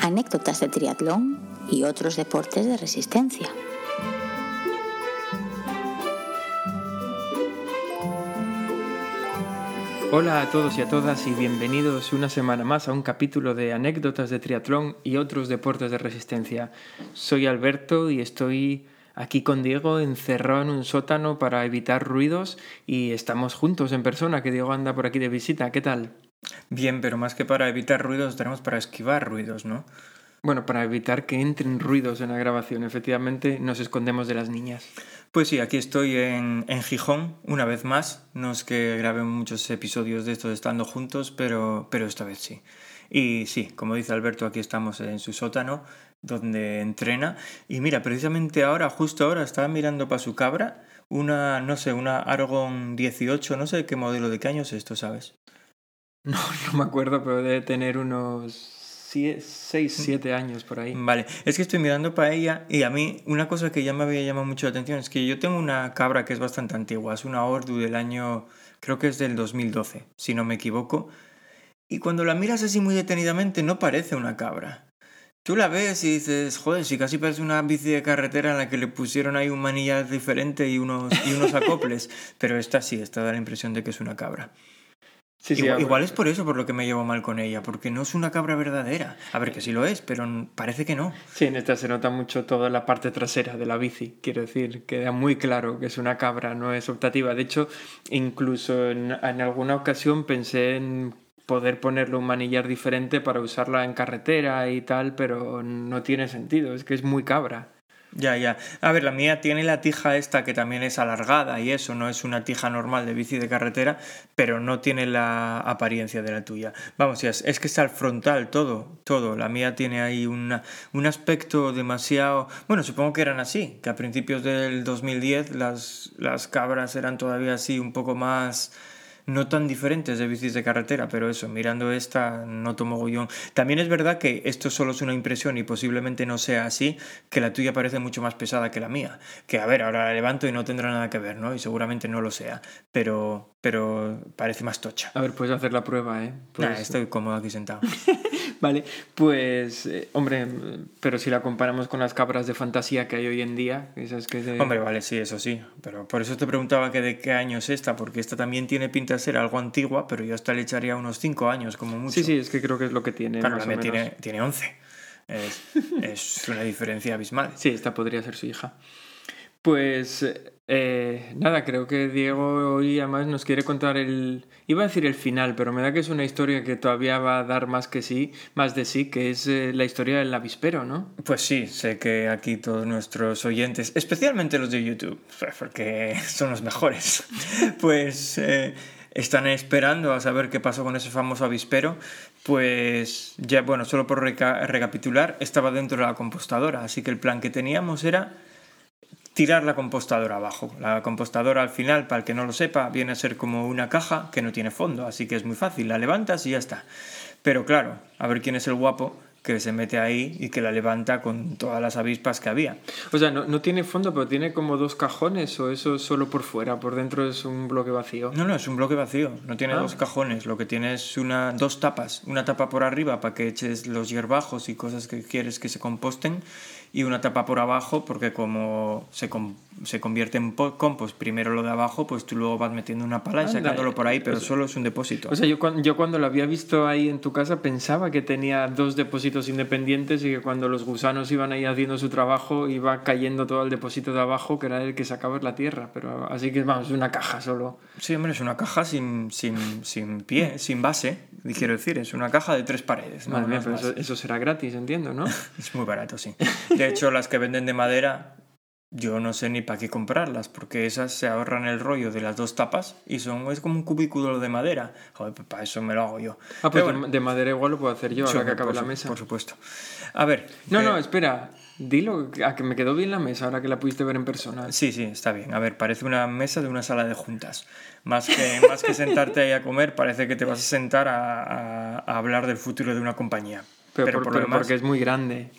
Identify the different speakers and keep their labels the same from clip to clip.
Speaker 1: anécdotas de triatlón y otros deportes de resistencia.
Speaker 2: Hola a todos y a todas y bienvenidos una semana más a un capítulo de anécdotas de triatlón y otros deportes de resistencia. Soy Alberto y estoy aquí con Diego encerrado en un sótano para evitar ruidos y estamos juntos en persona, que Diego anda por aquí de visita. ¿Qué tal?
Speaker 3: Bien, pero más que para evitar ruidos, tenemos para esquivar ruidos, ¿no?
Speaker 2: Bueno, para evitar que entren ruidos en la grabación, efectivamente nos escondemos de las niñas.
Speaker 3: Pues sí, aquí estoy en, en Gijón, una vez más. No es que grabemos muchos episodios de estos estando juntos, pero, pero esta vez sí. Y sí, como dice Alberto, aquí estamos en su sótano, donde entrena. Y mira, precisamente ahora, justo ahora, estaba mirando para su cabra una, no sé, una Argon 18, no sé qué modelo, de qué año es esto, ¿sabes?
Speaker 2: No, no me acuerdo, pero debe tener unos 6, 7 años por ahí.
Speaker 3: Vale, es que estoy mirando para ella y a mí una cosa que ya me había llamado mucho la atención es que yo tengo una cabra que es bastante antigua, es una Ordu del año, creo que es del 2012, si no me equivoco. Y cuando la miras así muy detenidamente no parece una cabra. Tú la ves y dices, joder, si casi parece una bici de carretera en la que le pusieron ahí un manillar diferente y unos, y unos acoples, pero esta sí, esta da la impresión de que es una cabra.
Speaker 2: Sí,
Speaker 3: igual, es por eso por lo que me llevo mal con ella, porque no es una cabra verdadera. A ver, que sí lo es, pero parece que no.
Speaker 2: Sí, en esta se nota mucho toda la parte trasera de la bici. Quiero decir, queda muy claro que es una cabra, no es optativa. De hecho, incluso en, en alguna ocasión pensé en poder ponerle un manillar diferente para usarla en carretera y tal, pero no tiene sentido, es que es muy cabra.
Speaker 3: Ya, ya. A ver, la mía tiene la tija esta que también es alargada y eso, no es una tija normal de bici de carretera, pero no tiene la apariencia de la tuya. Vamos, es que está al frontal todo, todo. La mía tiene ahí una, un aspecto demasiado... Bueno, supongo que eran así, que a principios del 2010 las, las cabras eran todavía así un poco más... No tan diferentes de bicis de carretera, pero eso, mirando esta, noto mogollón. También es verdad que esto solo es una impresión y posiblemente no sea así, que la tuya parece mucho más pesada que la mía. Que a ver, ahora la levanto y no tendrá nada que ver, ¿no? Y seguramente no lo sea, pero, pero parece más tocha.
Speaker 2: A ver, puedes hacer la prueba, ¿eh?
Speaker 3: Nah, estoy cómodo aquí sentado.
Speaker 2: Vale, pues, eh, hombre, pero si la comparamos con las cabras de fantasía que hay hoy en día, esas que... de-
Speaker 3: Hombre, vale, sí, eso sí. Pero por eso te preguntaba que de qué año es esta, porque esta también tiene pinta de ser algo antigua, pero yo hasta le echaría unos 5 años como mucho.
Speaker 2: Sí, sí, es que creo que es lo que tiene.
Speaker 3: Claro,
Speaker 2: más
Speaker 3: la
Speaker 2: o
Speaker 3: mía
Speaker 2: menos.
Speaker 3: tiene, tiene 11. Es, es una diferencia abismal.
Speaker 2: Sí, esta podría ser su hija. Pues eh, nada, creo que Diego hoy además nos quiere contar el... Iba a decir el final, pero me da que es una historia que todavía va a dar más que sí, más de sí, que es eh, la historia del avispero, ¿no?
Speaker 3: Pues sí, sé que aquí todos nuestros oyentes, especialmente los de YouTube, porque son los mejores, pues eh, están esperando a saber qué pasó con ese famoso avispero. Pues ya, bueno, solo por reca- recapitular, estaba dentro de la compostadora, así que el plan que teníamos era tirar la compostadora abajo. La compostadora al final, para el que no lo sepa, viene a ser como una caja que no tiene fondo, así que es muy fácil, la levantas y ya está. Pero claro, a ver quién es el guapo que se mete ahí y que la levanta con todas las avispas que había.
Speaker 2: O sea, no, no tiene fondo, pero tiene como dos cajones, o eso es solo por fuera, por dentro es un bloque vacío.
Speaker 3: No, no, es un bloque vacío, no tiene
Speaker 2: Ah.
Speaker 3: dos cajones, lo que tiene es una, dos tapas, una tapa por arriba para que eches los hierbajos y cosas que quieres que se composten y una tapa por abajo porque como se, se convierte en po- compost, primero lo de abajo, pues tú luego vas metiendo una pala y sacándolo por ahí, pero
Speaker 2: o sea-
Speaker 3: solo es un depósito.
Speaker 2: O sea, yo cuando, yo cuando lo había visto ahí en tu casa pensaba que tenía dos depósitos independientes y que cuando los gusanos iban ahí haciendo su trabajo iba cayendo todo el depósito de abajo que era el que sacaba la tierra. Pero así que vamos, una caja solo.
Speaker 3: Sí, hombre, es una caja sin, sin, sin pie, sin base, quiero decir, es una caja de tres paredes.
Speaker 2: Madre mía, pero eso será gratis, entiendo, ¿no?
Speaker 3: Es muy barato, sí. De hecho, las que venden de madera, yo no sé ni para qué comprarlas, porque esas se ahorran el rollo de las dos tapas y son es como un cubículo de madera. Joder, pues para eso me lo hago yo.
Speaker 2: Ah, pues
Speaker 3: Pero
Speaker 2: de-
Speaker 3: bueno,
Speaker 2: de madera igual lo puedo hacer yo, ahora que acabe la mesa.
Speaker 3: Por supuesto. A ver.
Speaker 2: No, no, espera. Dilo, a que me quedó bien la mesa ahora que la pudiste ver en persona.
Speaker 3: Sí, sí, está bien. A ver, parece una mesa de una sala de juntas. Más que, más que sentarte ahí a comer, parece que te vas a sentar a, a- a hablar del futuro de una compañía.
Speaker 2: Pero,
Speaker 3: Pero,
Speaker 2: por-
Speaker 3: por lo
Speaker 2: pero
Speaker 3: demás,
Speaker 2: porque es muy grande.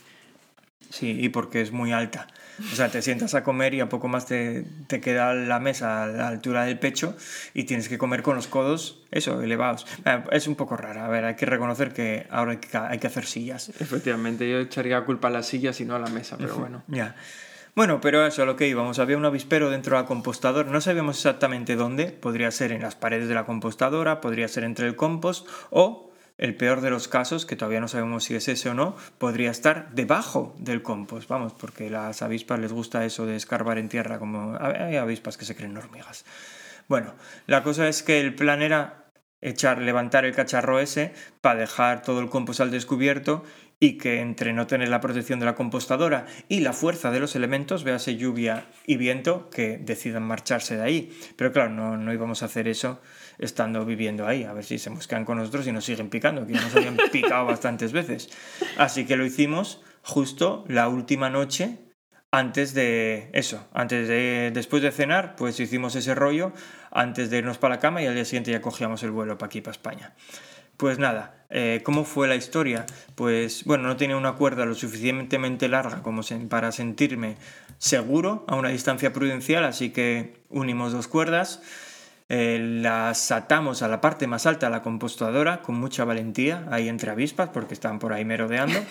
Speaker 3: Sí, y porque es muy alta. O sea, te sientas a comer y a poco más te, te, queda la mesa a la altura del pecho y tienes que comer con los codos, eso, elevados. Eh, es un poco rara. A ver, hay que reconocer que ahora hay que, hay que hacer sillas.
Speaker 2: Efectivamente, yo echaría culpa a las sillas y no a la mesa, pero bueno.
Speaker 3: ya. Bueno, pero eso, a lo que íbamos. Había un avispero dentro de la compostadora. No sabíamos exactamente dónde. Podría ser en las paredes de la compostadora, podría ser entre el compost o el peor de los casos, que todavía no sabemos si es ese o no, podría estar debajo del compost, vamos, porque las avispas les gusta eso de escarbar en tierra, como hay avispas que se creen hormigas. Bueno, la cosa es que el plan era echar, levantar el cacharro ese para dejar todo el compost al descubierto y que entre no tener la protección de la compostadora y la fuerza de los elementos, véase lluvia y viento, que decidan marcharse de ahí. Pero claro, no, no íbamos a hacer eso estando viviendo ahí, a ver si se mosquean con nosotros y nos siguen picando, que nos habían picado bastantes veces. Así que lo hicimos justo la última noche antes de eso, antes de después de cenar, pues hicimos ese rollo antes de irnos para la cama y al día siguiente ya cogíamos el vuelo para aquí, para España. Pues nada, eh, ¿cómo fue la historia? Pues bueno, no tenía una cuerda lo suficientemente larga como para sentirme seguro a una distancia prudencial, así que unimos dos cuerdas, eh, las atamos a la parte más alta de la compostadora con mucha valentía, ahí entre avispas, porque estaban por ahí merodeando.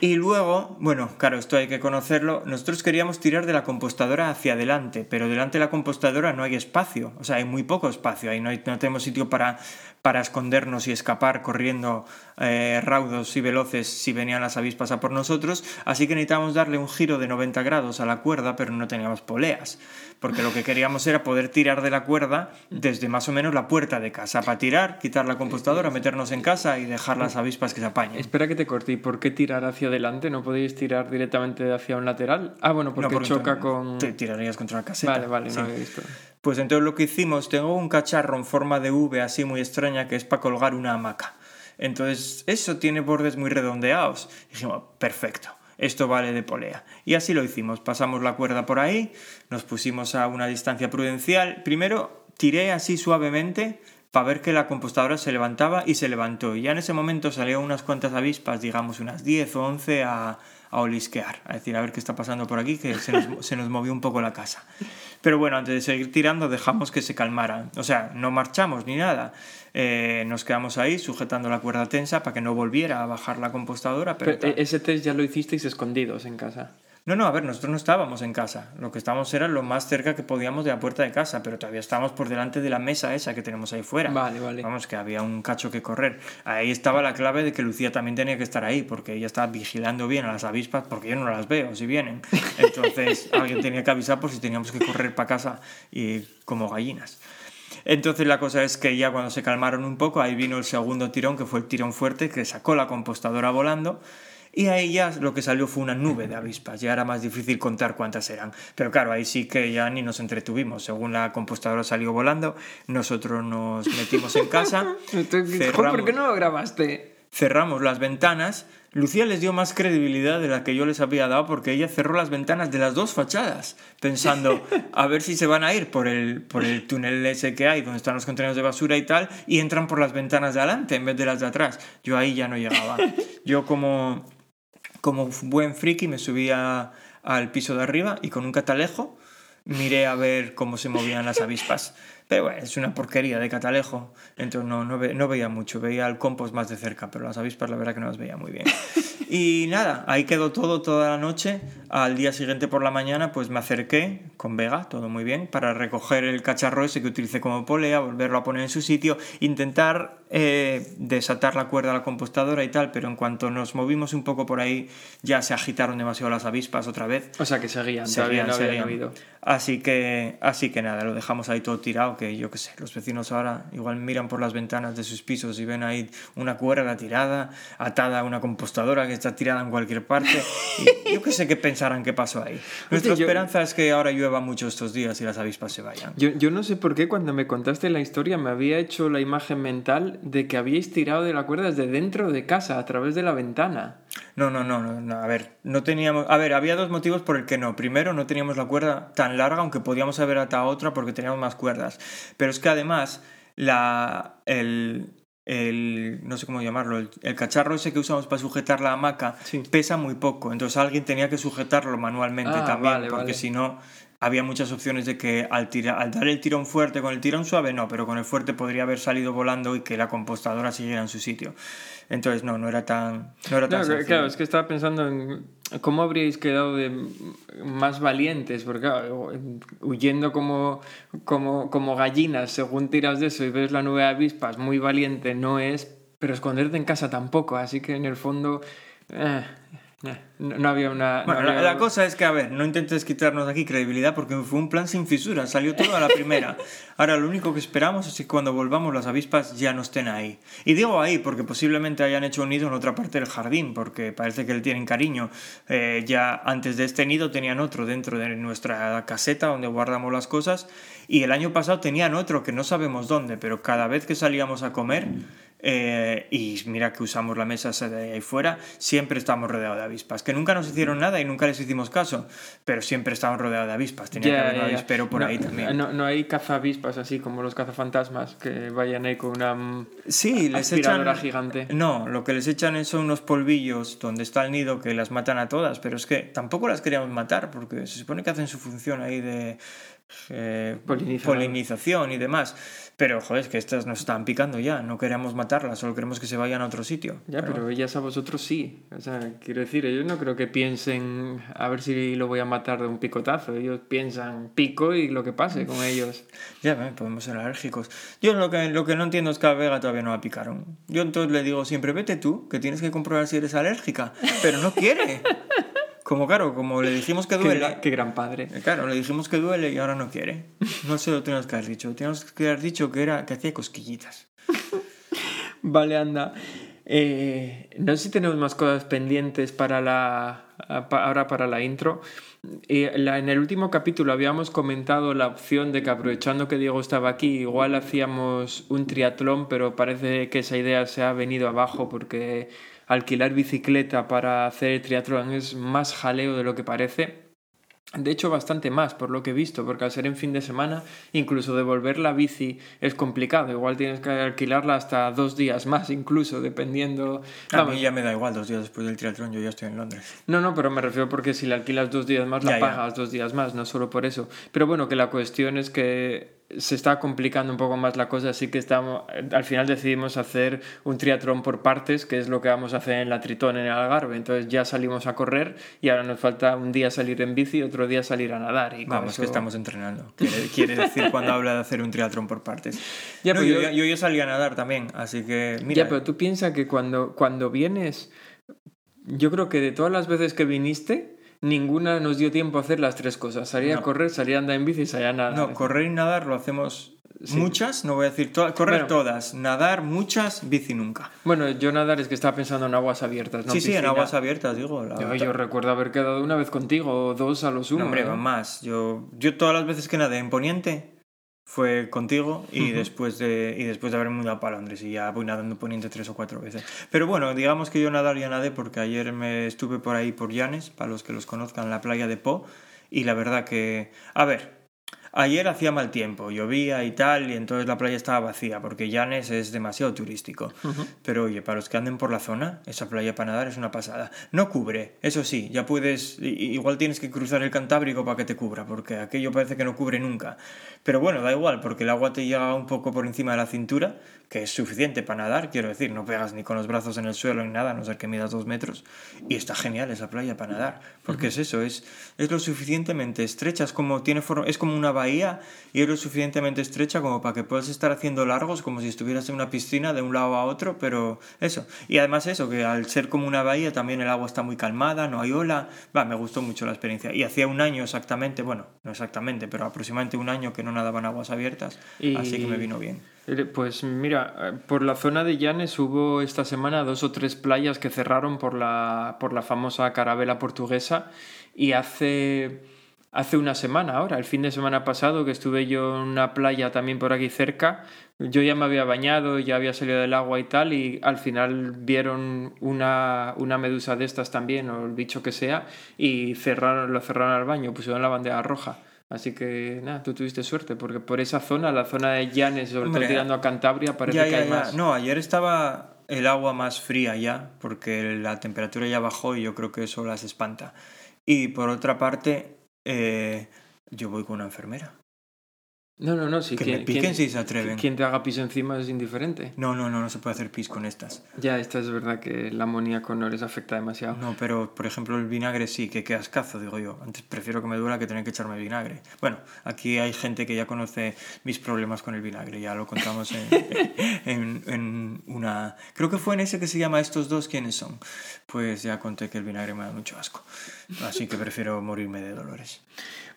Speaker 3: Y luego, bueno, claro, esto hay que conocerlo, nosotros queríamos tirar de la compostadora hacia adelante, pero delante de la compostadora no hay espacio, o sea, hay muy poco espacio, ahí no, no tenemos sitio para, para escondernos y escapar corriendo eh, raudos y veloces si venían las avispas a por nosotros, así que necesitábamos darle un giro de 90 grados a la cuerda, pero no teníamos poleas, porque lo que queríamos era poder tirar de la cuerda desde más o menos la puerta de casa, para tirar, quitar la compostadora, meternos en casa y dejar las avispas que se apañen.
Speaker 2: Espera que te corte, ¿y por qué tirar hacia adelante? ¿No podéis tirar directamente hacia un lateral? Ah, bueno, porque, choca con...
Speaker 3: Te tirarías contra la caseta.
Speaker 2: Vale, vale, no había visto.
Speaker 3: Pues entonces lo que hicimos, tengo un cacharro en forma de V así muy extraña que es para colgar una hamaca. Entonces eso tiene bordes muy redondeados. dijimos, perfecto, esto vale de polea. Y así lo hicimos, pasamos la cuerda por ahí, nos pusimos a una distancia prudencial. Primero tiré así suavemente para ver que la compostadora se levantaba y se levantó. Y ya en ese momento salieron unas cuantas avispas, digamos unas 10 o 11 a, a olisquear, a decir a ver qué está pasando por aquí, que se nos, se nos movió un poco la casa. Pero bueno, antes de seguir tirando dejamos que se calmaran. O sea, no marchamos ni nada. Eh, nos quedamos ahí sujetando la cuerda tensa para que no volviera a bajar la compostadora. Pero,
Speaker 2: pero ese test ya lo hicisteis escondidos en casa.
Speaker 3: No, no, a ver, nosotros no estábamos en casa. Lo que estábamos era lo más cerca que podíamos de la puerta de casa, pero todavía estábamos por delante de la mesa esa que tenemos ahí fuera.
Speaker 2: Vale, vale.
Speaker 3: Vamos, que había un cacho que correr. Ahí estaba la clave de que Lucía también tenía que estar ahí, porque ella estaba vigilando bien a las avispas, porque yo no las veo si vienen. Entonces alguien tenía que avisar por si teníamos que correr para casa y como gallinas. Entonces la cosa es que ya cuando se calmaron un poco, ahí vino el segundo tirón, que fue el tirón fuerte, que sacó la compostadora volando y ahí ya lo que salió fue una nube de avispas. Ya era más difícil contar cuántas eran. Pero claro, ahí sí que ya ni nos entretuvimos. Según la compostadora salió volando, nosotros nos metimos en casa.
Speaker 2: cerramos, ¿Por qué no lo grabaste?
Speaker 3: Cerramos las ventanas. Lucía les dio más credibilidad de la que yo les había dado porque ella cerró las ventanas de las dos fachadas, pensando a ver si se van a ir por el, por el túnel ese que hay, donde están los contenedores de basura y tal, y entran por las ventanas de adelante en vez de las de atrás. Yo ahí ya no llegaba. Yo como como buen friki me subía al piso de arriba y con un catalejo miré a ver cómo se movían las avispas. Pero bueno, es una porquería de catalejo, entonces no, no, no veía mucho, veía el compost más de cerca, pero las avispas la verdad que no las veía muy bien. Y nada, ahí quedó todo toda la noche. Al día siguiente por la mañana pues me acerqué con Vega, todo muy bien, para recoger el cacharro ese que utilicé como polea, volverlo a poner en su sitio, intentar eh, desatar la cuerda a la compostadora y tal, pero en cuanto nos movimos un poco por ahí ya se agitaron demasiado las avispas otra vez.
Speaker 2: O sea que seguían, seguían no habido.
Speaker 3: Así que, así que nada, lo dejamos ahí todo tirado, que yo qué sé, los vecinos ahora igual miran por las ventanas de sus pisos y ven ahí una cuerda tirada, atada a una compostadora que está tirada en cualquier parte. Y yo qué sé qué pensarán que pasó ahí. Nuestra esperanza es que ahora llueva mucho estos días y las avispas se vayan.
Speaker 2: Yo, yo no sé por qué cuando me contaste la historia me había hecho la imagen mental de que habíais tirado de la cuerda desde dentro de casa, a través de la ventana.
Speaker 3: No, no, no, no, no, a ver, no teníamos... A ver, había dos motivos por el que no. Primero, no teníamos la cuerda tan larga, aunque podíamos haber atado otra porque teníamos más cuerdas. Pero es que además, la, el, el, no sé cómo llamarlo, el, el cacharro ese que usamos para sujetar la hamaca
Speaker 2: Sí.
Speaker 3: pesa muy poco, entonces alguien tenía que sujetarlo manualmente
Speaker 2: Ah,
Speaker 3: también,
Speaker 2: vale,
Speaker 3: porque
Speaker 2: vale.
Speaker 3: si no había muchas opciones de que al, tira- al dar el tirón fuerte con el tirón suave no, pero con el fuerte podría haber salido volando y que la compostadora siguiera en su sitio. Entonces no, no era tan, no era tan
Speaker 2: No,
Speaker 3: sencillo.
Speaker 2: claro, es que estaba pensando en cómo habríais quedado de más valientes, porque claro, huyendo como, como, como gallinas, según tiras de eso y ves la nube de avispas, muy valiente no es, pero esconderte en casa tampoco, así que en el fondo eh, eh, no, no había una... no
Speaker 3: Bueno, la, cosa es que, a ver, no intentes quitarnos de aquí credibilidad porque fue un plan sin fisuras, salió todo a la primera. Ahora lo único que esperamos es que cuando volvamos las avispas ya no estén ahí. Y digo ahí porque posiblemente hayan hecho un nido en otra parte del jardín, porque parece que le tienen cariño. Eh, ya antes de este nido tenían otro dentro de nuestra caseta donde guardamos las cosas y el año pasado tenían otro que no sabemos dónde, pero cada vez que salíamos a comer... eh, y mira que usamos la mesa esa de ahí fuera, siempre estamos rodeados de avispas, que nunca nos hicieron nada y nunca les hicimos caso, pero siempre estamos rodeados de avispas. Tenía que haber un avispero por
Speaker 2: No,
Speaker 3: ahí también.
Speaker 2: No, no hay cazavispas así como los cazafantasmas que vayan ahí con una
Speaker 3: Sí, les echan.
Speaker 2: gigante.
Speaker 3: No, lo que les echan es- son unos polvillos donde está el nido que las matan a todas, pero es que tampoco las queríamos matar porque se supone que hacen su función ahí de eh, polinización y demás. Pero, joder, es que estas nos están picando ya, no queremos matarlas, solo queremos que se vayan a otro sitio.
Speaker 2: Ya, pero ellas a vosotros sí. O sea, quiero decir, ellos no creo que piensen a ver si lo voy a matar de un picotazo. Ellos piensan pico y lo que pase con ellos.
Speaker 3: Ya, ven, podemos ser alérgicos. Yo lo que, lo que no entiendo es que a Vega todavía no la picaron. Yo entonces le digo siempre, vete tú, que tienes que comprobar si eres alérgica. Pero no quiere. Como claro, como le dijimos que duele.
Speaker 2: qué gran padre.
Speaker 3: Eh, Claro, le dijimos que duele y ahora no quiere. No sé lo que tenías que haber dicho. Teníamos que haber dicho que era que hacía cosquillitas.
Speaker 2: Vale, anda. Eh, no sé si tenemos más cosas pendientes para la ahora para la intro. Eh, la- en el último capítulo habíamos comentado la opción de que aprovechando que Diego estaba aquí, igual hacíamos un triatlón, pero parece que esa idea se ha venido abajo porque alquilar bicicleta para hacer el triatlón es más jaleo de lo que parece. De hecho, bastante más, por lo que he visto, porque al ser en fin de semana, incluso devolver la bici es complicado. Igual tienes que alquilarla hasta dos días más, incluso, dependiendo...
Speaker 3: A
Speaker 2: Vamos,
Speaker 3: mí ya me da igual, dos días después del triatlón yo ya estoy en Londres.
Speaker 2: no, no, pero me refiero porque si la alquilas dos días más, la
Speaker 3: Ya, ya.
Speaker 2: pagas dos días más, no solo por eso. Pero bueno, que la cuestión es que se está complicando un poco más la cosa, así que estamos, al final decidimos hacer un triatlón por partes, que es lo que vamos a hacer en la Tritón en el Algarve. Entonces ya salimos a correr y ahora nos falta un día salir en bici y otro día salir a nadar. Y
Speaker 3: Vamos,
Speaker 2: eso-
Speaker 3: que estamos entrenando. Quiere, quiere decir cuando habla de hacer un triatlón por partes.
Speaker 2: Ya,
Speaker 3: No,
Speaker 2: pero
Speaker 3: yo,
Speaker 2: yo-
Speaker 3: yo salí a nadar también, así que mira.
Speaker 2: Ya, pero tú piensas que cuando, cuando vienes, yo creo que de todas las veces que viniste, ninguna nos dio tiempo a hacer las tres cosas. Salir a
Speaker 3: No.
Speaker 2: correr, salir a andar en bici y salir a nadar.
Speaker 3: No, correr y nadar lo hacemos
Speaker 2: Sí.
Speaker 3: muchas, no voy a decir todas, correr
Speaker 2: Bueno.
Speaker 3: todas, nadar muchas, bici nunca.
Speaker 2: Bueno, yo nadar es que estaba pensando en aguas abiertas, ¿no?
Speaker 3: sí, sí, en aguas abiertas, digo. la-
Speaker 2: Yo, yo recuerdo haber quedado una vez contigo, o dos a lo sumo.
Speaker 3: No, hombre,
Speaker 2: ¿eh?
Speaker 3: van más. Yo, yo todas las veces que nadé en Poniente fue contigo y, después de, y después de haberme mudado para Londres y ya voy nadando en Poniente tres o cuatro veces. Pero bueno, digamos que yo nadar ya nadé porque ayer me estuve por ahí por Llanes, para los que los conozcan, la playa de Po, y la verdad que... A ver, ayer hacía mal tiempo, llovía y tal, y entonces la playa estaba vacía porque Llanes es demasiado turístico. Pero oye, para los que anden por la zona, esa playa para nadar es una pasada. No cubre, eso sí, ya puedes, igual tienes que cruzar el Cantábrico para que te cubra, porque aquello parece que no cubre nunca. Pero bueno, da igual, porque el agua te llega un poco por encima de la cintura, que es suficiente para nadar, quiero decir, no pegas ni con los brazos en el suelo ni nada, a no ser que midas dos metros. Y está genial esa playa para nadar, porque es eso, es, es lo suficientemente estrecha, es como, tiene forma, es como una bahía y es lo suficientemente estrecha como para que puedas estar haciendo largos como si estuvieras en una piscina de un lado a otro, pero eso. Y además eso, que al ser como una bahía también el agua está muy calmada, no hay ola. Va, me gustó mucho la experiencia. Y hacía un año exactamente, bueno, no exactamente, pero aproximadamente un año que no nadaban aguas abiertas,
Speaker 2: Y-
Speaker 3: así que me vino bien.
Speaker 2: Eh, Pues mira, eh, por la zona de Llanes hubo esta semana dos o tres playas que cerraron por la, por la famosa carabela portuguesa y hace, hace una semana ahora, el fin de semana pasado que estuve yo en una playa también por aquí cerca, yo ya me había bañado, ya había salido del agua y tal y al final vieron una, una medusa de estas también o el bicho que sea y cerraron, lo cerraron al baño, pusieron la bandera roja. Así que nada, tú tuviste suerte, porque por esa zona, la zona de Llanes, sobre todo tirando a Cantabria, parece
Speaker 3: Ya,
Speaker 2: que
Speaker 3: ya,
Speaker 2: hay
Speaker 3: ya.
Speaker 2: más.
Speaker 3: No, ayer estaba el agua más fría ya, porque la temperatura ya bajó y yo creo que eso las espanta. Y por otra parte, eh, yo voy con una enfermera.
Speaker 2: No, no, no, sí.
Speaker 3: Que
Speaker 2: quien-
Speaker 3: me piquen
Speaker 2: quien-
Speaker 3: si se atreven.
Speaker 2: Quien te haga piso encima es indiferente.
Speaker 3: No, no, no, no se puede hacer pis con estas.
Speaker 2: Ya, esta es verdad que el amoníaco no les afecta demasiado.
Speaker 3: No, pero por ejemplo el vinagre sí, que qué ascazo, digo yo. Antes prefiero que me duela que tener que echarme vinagre. Bueno, aquí hay gente que ya conoce mis problemas con el vinagre, ya lo contamos en, en, en una... Creo que fue en ese que se llama Estos dos, ¿quiénes son? Pues ya conté que el vinagre me da mucho asco. Así que prefiero morirme de dolores.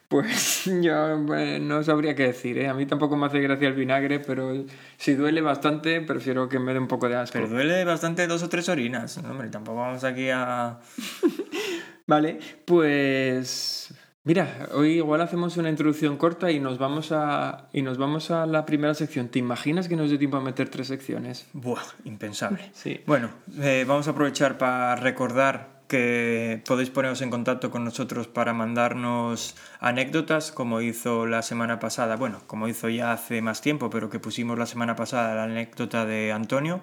Speaker 2: Pues yo eh, no sabría qué decir, ¿eh? A mí tampoco me hace gracia el vinagre, pero si duele bastante, prefiero que me dé un poco de asco.
Speaker 3: Pero duele bastante dos o tres orinas. No, hombre, tampoco vamos aquí a...
Speaker 2: Vale, pues mira, hoy igual hacemos una introducción corta y nos vamos a y nos vamos a la primera sección. ¿Te imaginas que nos dé tiempo a meter tres secciones?
Speaker 3: Buah, impensable.
Speaker 2: Sí.
Speaker 3: Bueno, eh, vamos a aprovechar para recordar que podéis poneros en contacto con nosotros para mandarnos anécdotas, como hizo la semana pasada, bueno, como hizo ya hace más tiempo, pero que pusimos la semana pasada la anécdota de Antonio.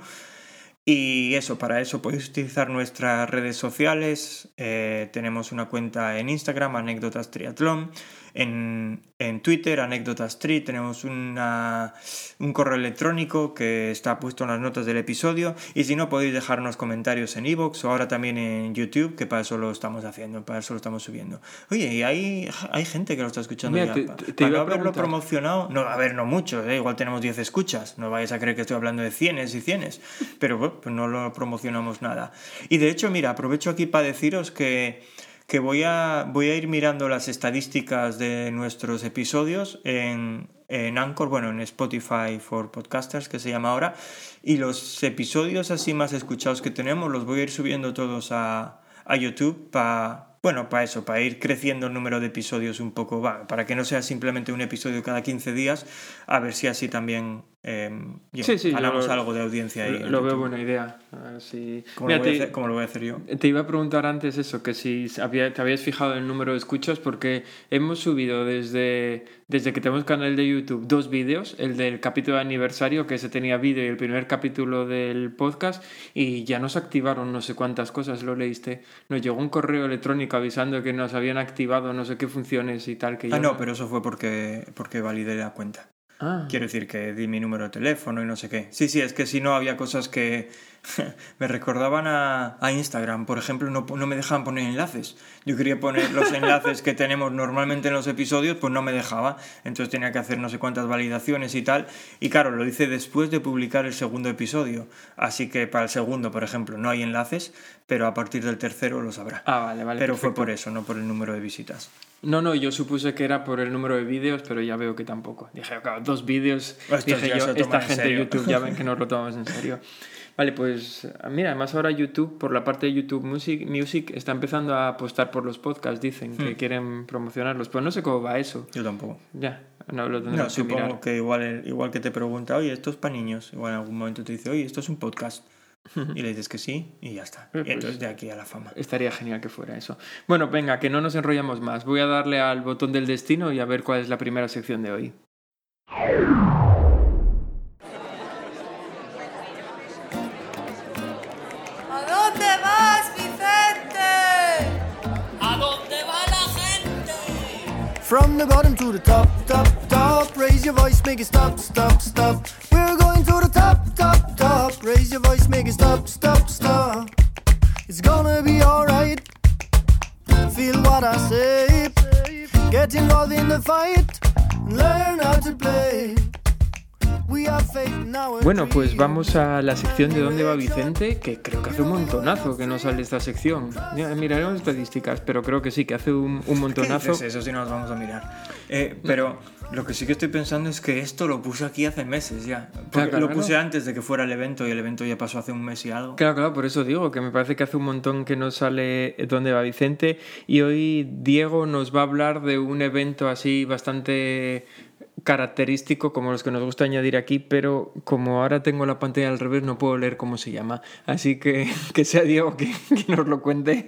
Speaker 3: Y eso, para eso podéis utilizar nuestras redes sociales. Eh, tenemos una cuenta en Instagram, anécdotas triatlón. En, en Twitter, anécdotas tri. Tenemos una, un correo electrónico que está puesto en las notas del episodio. Y si no, podéis dejarnos comentarios en iVoox o ahora también en YouTube, que para eso lo estamos haciendo, para eso lo estamos subiendo. Oye, y hay, hay gente que lo está escuchando
Speaker 2: Mira,
Speaker 3: ya.
Speaker 2: te- te-
Speaker 3: para
Speaker 2: iba
Speaker 3: no haberlo promocionado, no, a ver, no mucho, ¿eh? igual tenemos 10 escuchas, no vayáis a creer que estoy hablando de cienes y cienes, pero pues no lo promocionamos nada. Y de hecho, mira, aprovecho aquí para deciros que, que voy, a, voy a ir mirando las estadísticas de nuestros episodios en, en Anchor, bueno, en Spotify for Podcasters, que se llama ahora, y los episodios así más escuchados que tenemos los voy a ir subiendo todos a, a YouTube para... Bueno, para eso, para ir creciendo el número de episodios un poco, para que no sea simplemente un episodio cada 15 días, a ver si así también eh, yo,
Speaker 2: Sí, sí, lo-
Speaker 3: algo de audiencia. ahí
Speaker 2: Lo, veo buena idea. A ver si-
Speaker 3: ¿Cómo,
Speaker 2: Mira,
Speaker 3: lo voy a
Speaker 2: te-
Speaker 3: hacer, cómo lo voy a hacer yo?
Speaker 2: Te iba a preguntar antes eso, que si había- te habías fijado en el número de escuchas, porque hemos subido desde, desde que tenemos canal de YouTube dos vídeos, el del capítulo de aniversario, que se tenía vídeo, y el primer capítulo del podcast, y ya nos activaron no sé cuántas cosas, lo leíste. Nos llegó un correo electrónico avisando que nos habían activado no sé qué funciones y tal. Que
Speaker 3: Ah,
Speaker 2: yo
Speaker 3: no, pero eso fue porque, porque validé la cuenta.
Speaker 2: Ah,
Speaker 3: Quiero decir que di mi número de teléfono y no sé qué. Sí, sí, es que si no había cosas que me recordaban a, a Instagram. Por ejemplo, no, no me dejaban poner enlaces. Yo quería poner los enlaces que tenemos normalmente en los episodios, pues no me dejaba. Entonces tenía que hacer no sé cuántas validaciones y tal. Y claro, lo hice después de publicar el segundo episodio. Así que para el segundo, por ejemplo, no hay enlaces, pero a partir del tercero los habrá.
Speaker 2: Ah, vale, vale.
Speaker 3: pero fue
Speaker 2: perfecto.
Speaker 3: por eso, no por el número de visitas.
Speaker 2: No, no, yo supuse que era por el número de vídeos, pero ya veo que tampoco. Dije, claro, dos vídeos.
Speaker 3: Estos
Speaker 2: Dije yo, esta gente de. YouTube ya ven que nos lo tomamos en serio. Vale, pues mira, además ahora YouTube, por la parte de YouTube Music, Music está empezando a apostar por los podcasts, dicen
Speaker 3: Hmm.
Speaker 2: que quieren promocionarlos, pero no sé cómo va eso.
Speaker 3: Yo tampoco.
Speaker 2: Ya, no lo
Speaker 3: No,
Speaker 2: que
Speaker 3: supongo
Speaker 2: mirar.
Speaker 3: que igual, igual que te pregunta, oye, esto es para niños. Igual en algún momento te dice, oye, esto es un podcast. Y le dices que sí y ya está.
Speaker 2: Eh,
Speaker 3: Y
Speaker 2: pues-
Speaker 3: entonces de aquí a la fama.
Speaker 2: Estaría genial que fuera eso. Bueno, venga, que no nos enrollamos más. Voy a darle al botón del destino y a ver cuál es la primera sección de hoy.
Speaker 4: ¿A dónde vas, Vicente?
Speaker 5: ¿A dónde va la gente?
Speaker 6: From the bottom to the top, top, top. Raise your voice, make it stop, stop, stop. We're going to the top, top. Raise your voice, make it stop, stop, stop. It's gonna be alright. Feel what I say. Get involved in the fight. Learn how to play. We have faith now.
Speaker 2: Bueno, pues vamos a la sección de dónde va Vicente, que creo que hace un montonazo que no sale esta sección. Miraremos estadísticas, pero creo que sí, que hace un, un
Speaker 3: ¿Qué
Speaker 2: montonazo.
Speaker 3: dices? Eso sí nos vamos a mirar. Eh, pero lo que sí que estoy pensando es que esto lo puse aquí hace meses ya. Porque
Speaker 2: Claro, claro,
Speaker 3: lo puse
Speaker 2: claro.
Speaker 3: antes de que fuera el evento y el evento ya pasó hace un mes y algo.
Speaker 2: Claro, claro, por eso digo que me parece que hace un montón que no sale dónde va Vicente y hoy Diego nos va a hablar de un evento así bastante característico como los que nos gusta añadir aquí, pero como ahora tengo la pantalla al revés no puedo leer cómo se llama. Así que que sea Diego que, que nos lo cuente.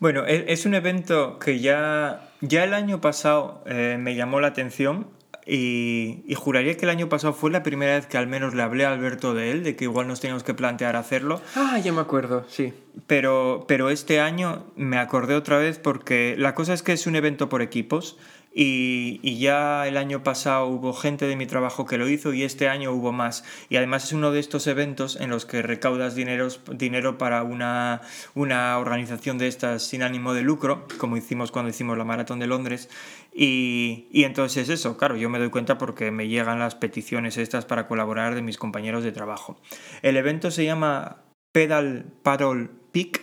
Speaker 3: Bueno, e- es un evento que ya, ya el año pasado eh, me llamó la atención y, y juraría que el año pasado fue la primera vez que al menos le hablé a Alberto de él, de que igual nos teníamos que plantear hacerlo.
Speaker 2: Ah, ya me acuerdo, sí.
Speaker 3: Pero, pero este año me acordé otra vez porque la cosa es que es un evento por equipos y, ya el año pasado hubo gente de mi trabajo que lo hizo y este año hubo más. Y además es uno de estos eventos en los que recaudas dineros, dinero para una, una organización de estas sin ánimo de lucro, como hicimos cuando hicimos la Maratón de Londres. Y, y entonces eso, claro, yo me doy cuenta porque me llegan las peticiones estas para colaborar de mis compañeros de trabajo. El evento se llama Pedal Paddle Peak.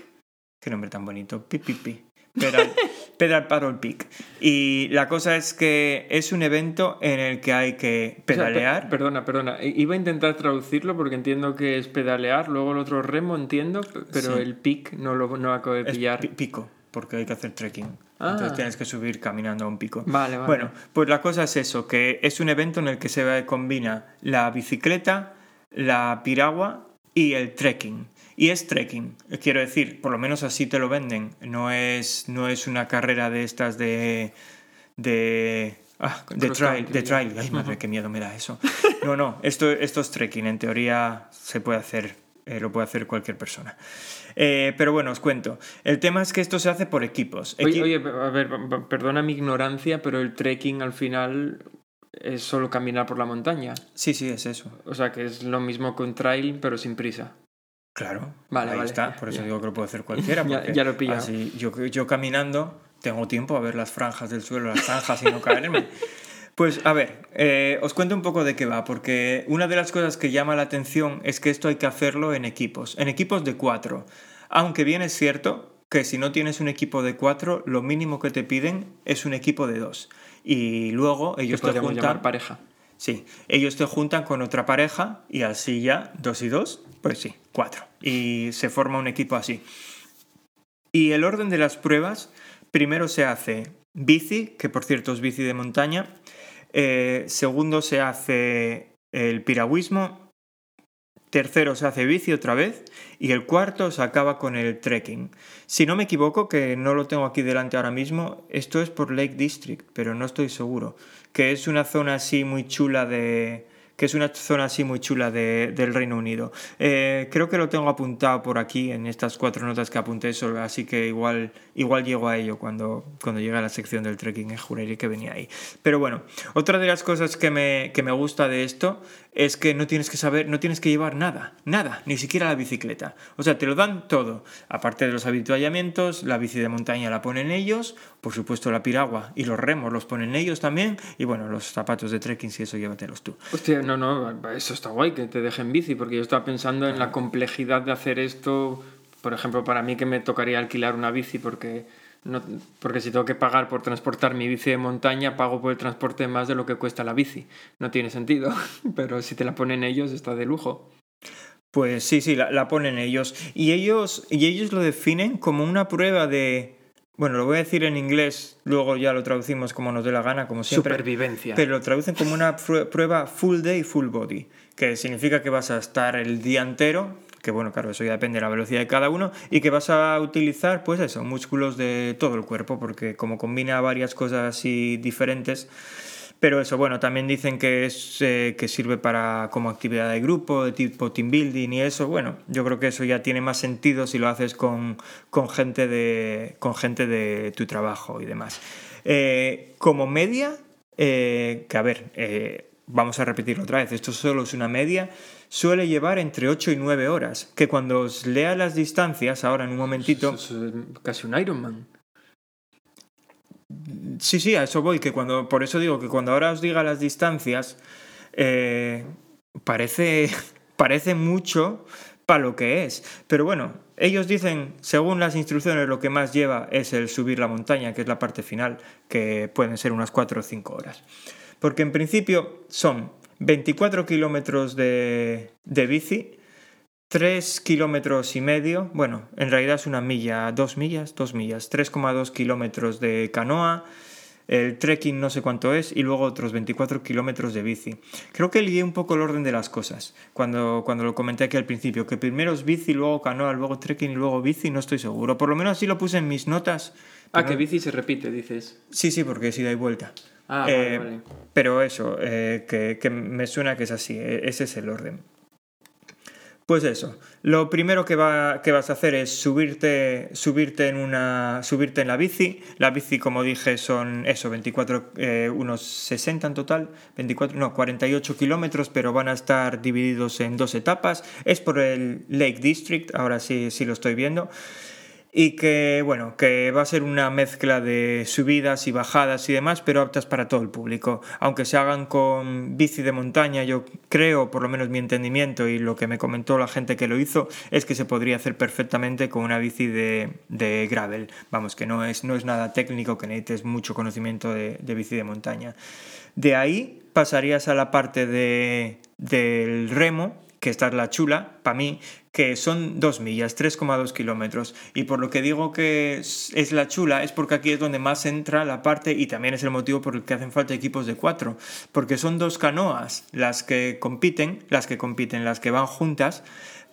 Speaker 3: Qué nombre tan bonito. Pi, pi, pi. Pedal, Pedal Paddle Peak. Y la cosa es que es un evento en el que hay que
Speaker 2: O sea,
Speaker 3: pedalear.
Speaker 2: per- perdona, perdona. Iba a intentar traducirlo porque entiendo que es pedalear, luego el otro remo entiendo, pero
Speaker 3: Sí.
Speaker 2: el pic no lo no acabo de pillar.
Speaker 3: pi- pico, porque hay que hacer trekking.
Speaker 2: Ah.
Speaker 3: Entonces tienes que subir caminando a un pico.
Speaker 2: Vale, vale.
Speaker 3: Bueno, pues la cosa es eso, que es un evento en el que se combina la bicicleta, la piragua y el trekking. Y es trekking, quiero decir, por lo menos así te lo venden. No es, no es una carrera de estas de... de ah, de trail, de trail. Ay, madre, qué miedo me da eso. No, no, esto, esto es trekking. En teoría se puede hacer, eh, lo puede hacer cualquier persona. Eh, pero bueno, os cuento. El tema es que esto se hace por equipos.
Speaker 2: Oye,
Speaker 3: Equi-
Speaker 2: oye, a ver, perdona mi ignorancia, pero el trekking al final es solo caminar por la montaña.
Speaker 3: Sí, sí, es eso.
Speaker 2: O sea que es lo mismo que un trail, pero sin prisa.
Speaker 3: Claro,
Speaker 2: Vale,
Speaker 3: ahí
Speaker 2: vale.
Speaker 3: está. Por eso
Speaker 2: Ya.
Speaker 3: digo que lo puede hacer cualquiera. Porque
Speaker 2: ya lo
Speaker 3: así yo, yo caminando tengo tiempo a ver las franjas del suelo, las franjas y no caerme. Pues a ver, eh, os cuento un poco de qué va, porque una de las cosas que llama la atención es que esto hay que hacerlo en equipos, en equipos de cuatro. Aunque bien es cierto que si no tienes un equipo de cuatro, lo mínimo que te piden es un equipo de dos. Y luego ellos te juntan...
Speaker 2: llamar pareja.
Speaker 3: Sí, ellos te juntan con otra pareja y así ya, dos y dos, pues sí, cuatro. Y se forma un equipo así. Y el orden de las pruebas, primero se hace bici, que por cierto es bici de montaña. eh, segundo se hace el piragüismo. Tercero se hace bici otra vez. Y el cuarto se acaba con el trekking. Si no me equivoco, que no lo tengo aquí delante ahora mismo, esto es por Lake District, pero no estoy seguro. Que es una zona así muy chula de. que es una zona así muy chula de- del Reino Unido. Eh, creo que lo tengo apuntado por aquí en estas cuatro notas que apunté solo, así que igual, igual llego a ello cuando, cuando llegue a la sección del trekking, eh, juraría que venía ahí. Pero bueno, otra de las cosas que me, que me gusta de esto es que no tienes que saber, no tienes que llevar nada, nada, ni siquiera la bicicleta. O sea, te lo dan todo. Aparte de los habituallamientos, la bici de montaña la ponen ellos, por supuesto la piragua y los remos los ponen ellos también, y bueno, los zapatos de trekking, si eso llévatelos tú.
Speaker 2: Hostia, no, no, eso está guay que te dejen bici, porque yo estaba pensando en la complejidad de hacer esto. Por ejemplo, para mí que me tocaría alquilar una bici, porque, no, porque si tengo que pagar por transportar mi bici de montaña, pago por el transporte más de lo que cuesta la bici. No tiene sentido, pero si te la ponen ellos, está de lujo.
Speaker 3: Pues sí, sí, la, la ponen ellos. Y ellos. y ellos lo definen como una prueba de. Bueno, lo voy a decir en inglés, luego ya lo traducimos como nos dé la gana, como siempre.
Speaker 2: Supervivencia.
Speaker 3: Pero lo traducen como una prue- prueba full day, full body, que significa que vas a estar el día entero, que bueno, claro, eso ya depende de la velocidad de cada uno, y que vas a utilizar, pues eso, músculos de todo el cuerpo, porque como combina varias cosas así diferentes, pero eso, bueno, también dicen que, es, eh, que sirve para como actividad de grupo, de tipo team building y eso. Bueno, yo creo que eso ya tiene más sentido si lo haces con, con, gente, de, con gente de tu trabajo y demás. Eh, como media, eh, que a ver, vamos a repetirlo otra vez, esto solo es una media, suele llevar entre 8 y 9 horas, que cuando os lea las distancias, ahora en un momentito...
Speaker 2: Es casi un Ironman.
Speaker 3: Sí, sí, a eso voy, que cuando, por eso digo que cuando ahora os diga las distancias, eh, parece, parece mucho para lo que es. Pero bueno, ellos dicen, según las instrucciones, lo que más lleva es el subir la montaña, que es la parte final, que pueden ser unas 4 o 5 horas. Porque en principio son 24 kilómetros de, de bici, 3 kilómetros y medio, bueno, en realidad es una milla, dos millas, dos millas, 3,2 kilómetros de canoa, el trekking no sé cuánto es y luego otros 24 kilómetros de bici. Creo que lié un poco el orden de las cosas cuando, cuando lo comenté aquí al principio, que primero es bici, luego canoa, luego trekking y luego bici, no estoy seguro. Por lo menos así lo puse en mis notas.
Speaker 2: Ah, que bici se repite, dices.
Speaker 3: Sí, sí, porque es ida y vuelta.
Speaker 2: Ah,
Speaker 3: Eh,
Speaker 2: vale, vale.
Speaker 3: Pero eso, eh, que, que me suena que es así, eh, ese es el orden. Pues eso, lo primero que, va, que vas a hacer es subirte, subirte, en una, subirte en la bici. La bici, como dije, son eso, 24, eh, unos 60 en total, 24, no, 48 kilómetros, pero van a estar divididos en dos etapas. Es por el Lake District, ahora sí, sí lo estoy viendo y que bueno que va a ser una mezcla de subidas y bajadas y demás pero aptas para todo el público. Aunque se hagan con bici de montaña yo creo por lo menos mi entendimiento y lo que me comentó la gente que lo hizo es que se podría hacer perfectamente con una bici de, de gravel. Vamos que no es no es nada técnico que necesites mucho conocimiento de, de bici de montaña. De ahí pasarías a la parte de, del remo que esta es la chula, para mí, que son dos millas, 3,2 kilómetros. Y por lo que digo que es, la chula, es porque aquí es donde más entra la parte y también es el motivo por el que hacen falta equipos de cuatro. Porque son dos canoas las que compiten, las que compiten, las que van juntas.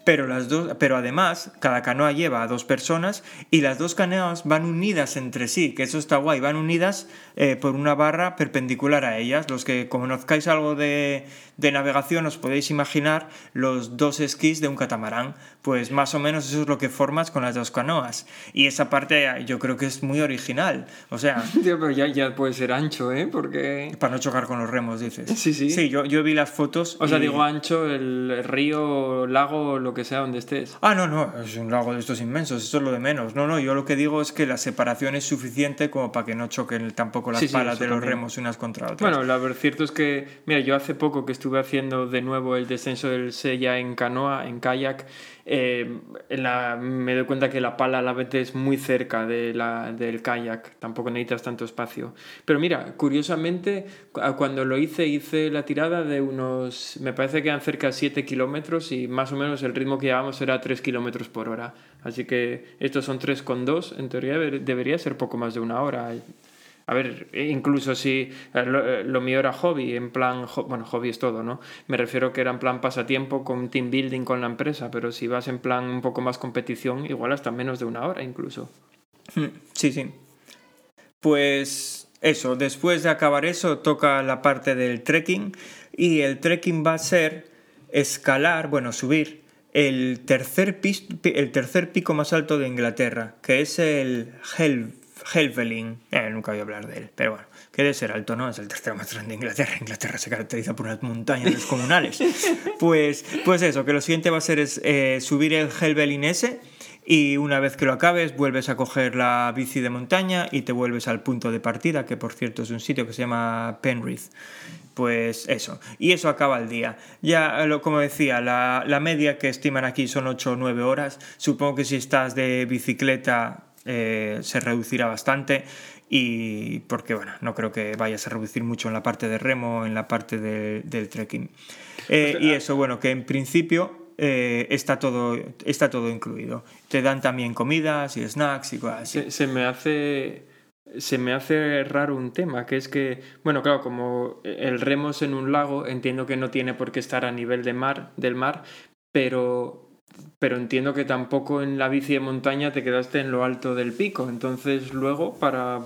Speaker 3: Pero, las dos, pero además, cada canoa lleva a dos personas y las dos canoas van unidas entre sí, que eso está guay, van unidas eh, por una barra perpendicular a ellas. Los que conozcáis algo de, de navegación os podéis imaginar los dos esquís de un catamarán. Pues más o menos eso es lo que formas con las dos canoas. Y esa parte yo creo que es muy original. O sea,
Speaker 2: Tío, pero ya, ya puede ser ancho, ¿eh? Porque...
Speaker 3: para no chocar con los remos, dices.
Speaker 2: Sí, sí.
Speaker 3: Sí, yo, yo vi las fotos.
Speaker 2: O sea,
Speaker 3: y-
Speaker 2: digo ancho, el río, lago, lo que sea donde estés.
Speaker 3: Ah, no, no, es un lago de estos inmensos, eso es lo de menos. No, no, yo lo que digo es que la separación es suficiente como para que no choquen tampoco las
Speaker 2: Sí, sí,
Speaker 3: palas
Speaker 2: eso
Speaker 3: de los
Speaker 2: también.
Speaker 3: remos unas contra otras.
Speaker 2: Bueno, verdad cierto es que, mira, yo hace poco que estuve haciendo de nuevo el descenso del Sella en canoa, en kayak, eh, en la- me doy cuenta que la pala a la vez es muy cerca de la, del kayak, tampoco necesitas tanto espacio. Pero mira, curiosamente, cu- cuando lo hice, hice la tirada de unos, me parece que eran cerca de 7 kilómetros y más o menos el ritmo que llevábamos era 3 kilómetros por hora. Así que estos son 3,2, en teoría deber- debería ser poco más de una hora. A ver, incluso si eh, lo, eh, lo mío era hobby, en plan, bueno, hobby es todo, ¿no? Me refiero que era en plan pasatiempo con team building con la empresa, pero si vas en plan un poco más competición, igual hasta menos de una hora incluso.
Speaker 3: Mm, Sí, sí. Pues eso, después de acabar eso toca la parte del trekking y el trekking va a ser escalar, bueno, subir el tercer, pis- pi- el tercer pico más alto de Inglaterra, que es el Hel Helvellyn. Eh, nunca voy a hablar de él, pero bueno, que debe ser alto, ¿no? Es el tercero más grande de Inglaterra. Inglaterra se caracteriza por unas montañas descomunales. pues, pues eso, que lo siguiente va a ser es, eh, subir el Helvellyn ese y una vez que lo acabes vuelves a coger la bici de montaña y te vuelves al punto de partida, que por cierto es un sitio que se llama Penrith. Pues eso, y eso acaba el día. Ya, lo, como decía, la, la media que estiman aquí son 8 o 9 horas. Supongo que si estás de bicicleta eh, se reducirá bastante y porque bueno, no creo que vayas a reducir mucho en la parte de remo, en la parte de- del trekking. Eh, y eso, bueno, que en principio eh, está, todo, está todo incluido. Te dan también comidas y snacks y cosas así.
Speaker 2: Se, se me hace se me hace raro un tema, que es que, bueno, claro, como el remo es en un lago, entiendo que no tiene por qué estar a nivel de mar, del mar, pero pero entiendo que tampoco en la bici de montaña te quedaste en lo alto del pico. Entonces, luego, para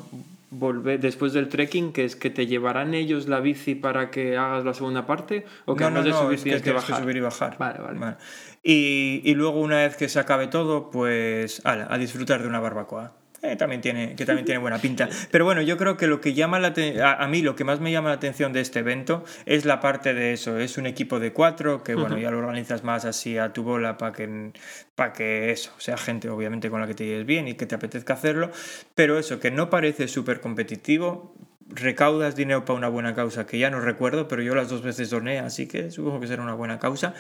Speaker 2: volver, después del trekking, que es que te llevarán ellos la bici para que hagas la segunda parte, o que
Speaker 3: No, no,
Speaker 2: además de
Speaker 3: no,
Speaker 2: subir
Speaker 3: es que
Speaker 2: tienes que,
Speaker 3: tienes que
Speaker 2: bajar.
Speaker 3: subir y bajar.
Speaker 2: Vale, vale.
Speaker 3: Y, y luego una vez que se acabe todo, pues ala, a disfrutar de una barbacoa. Eh, también tiene, que también tiene buena pinta. Pero bueno, yo creo que lo que llama la a mí lo que más me llama la atención de este evento es la parte de eso. Es un equipo de cuatro que bueno, ya lo organizas más así a tu bola para que, para que eso, sea gente obviamente con la que te lleves bien y que te apetezca hacerlo. Pero eso, que no parece súper competitivo. Recaudas dinero para una buena causa, que ya no recuerdo, pero yo las dos veces doné, así que supongo que será una buena causa.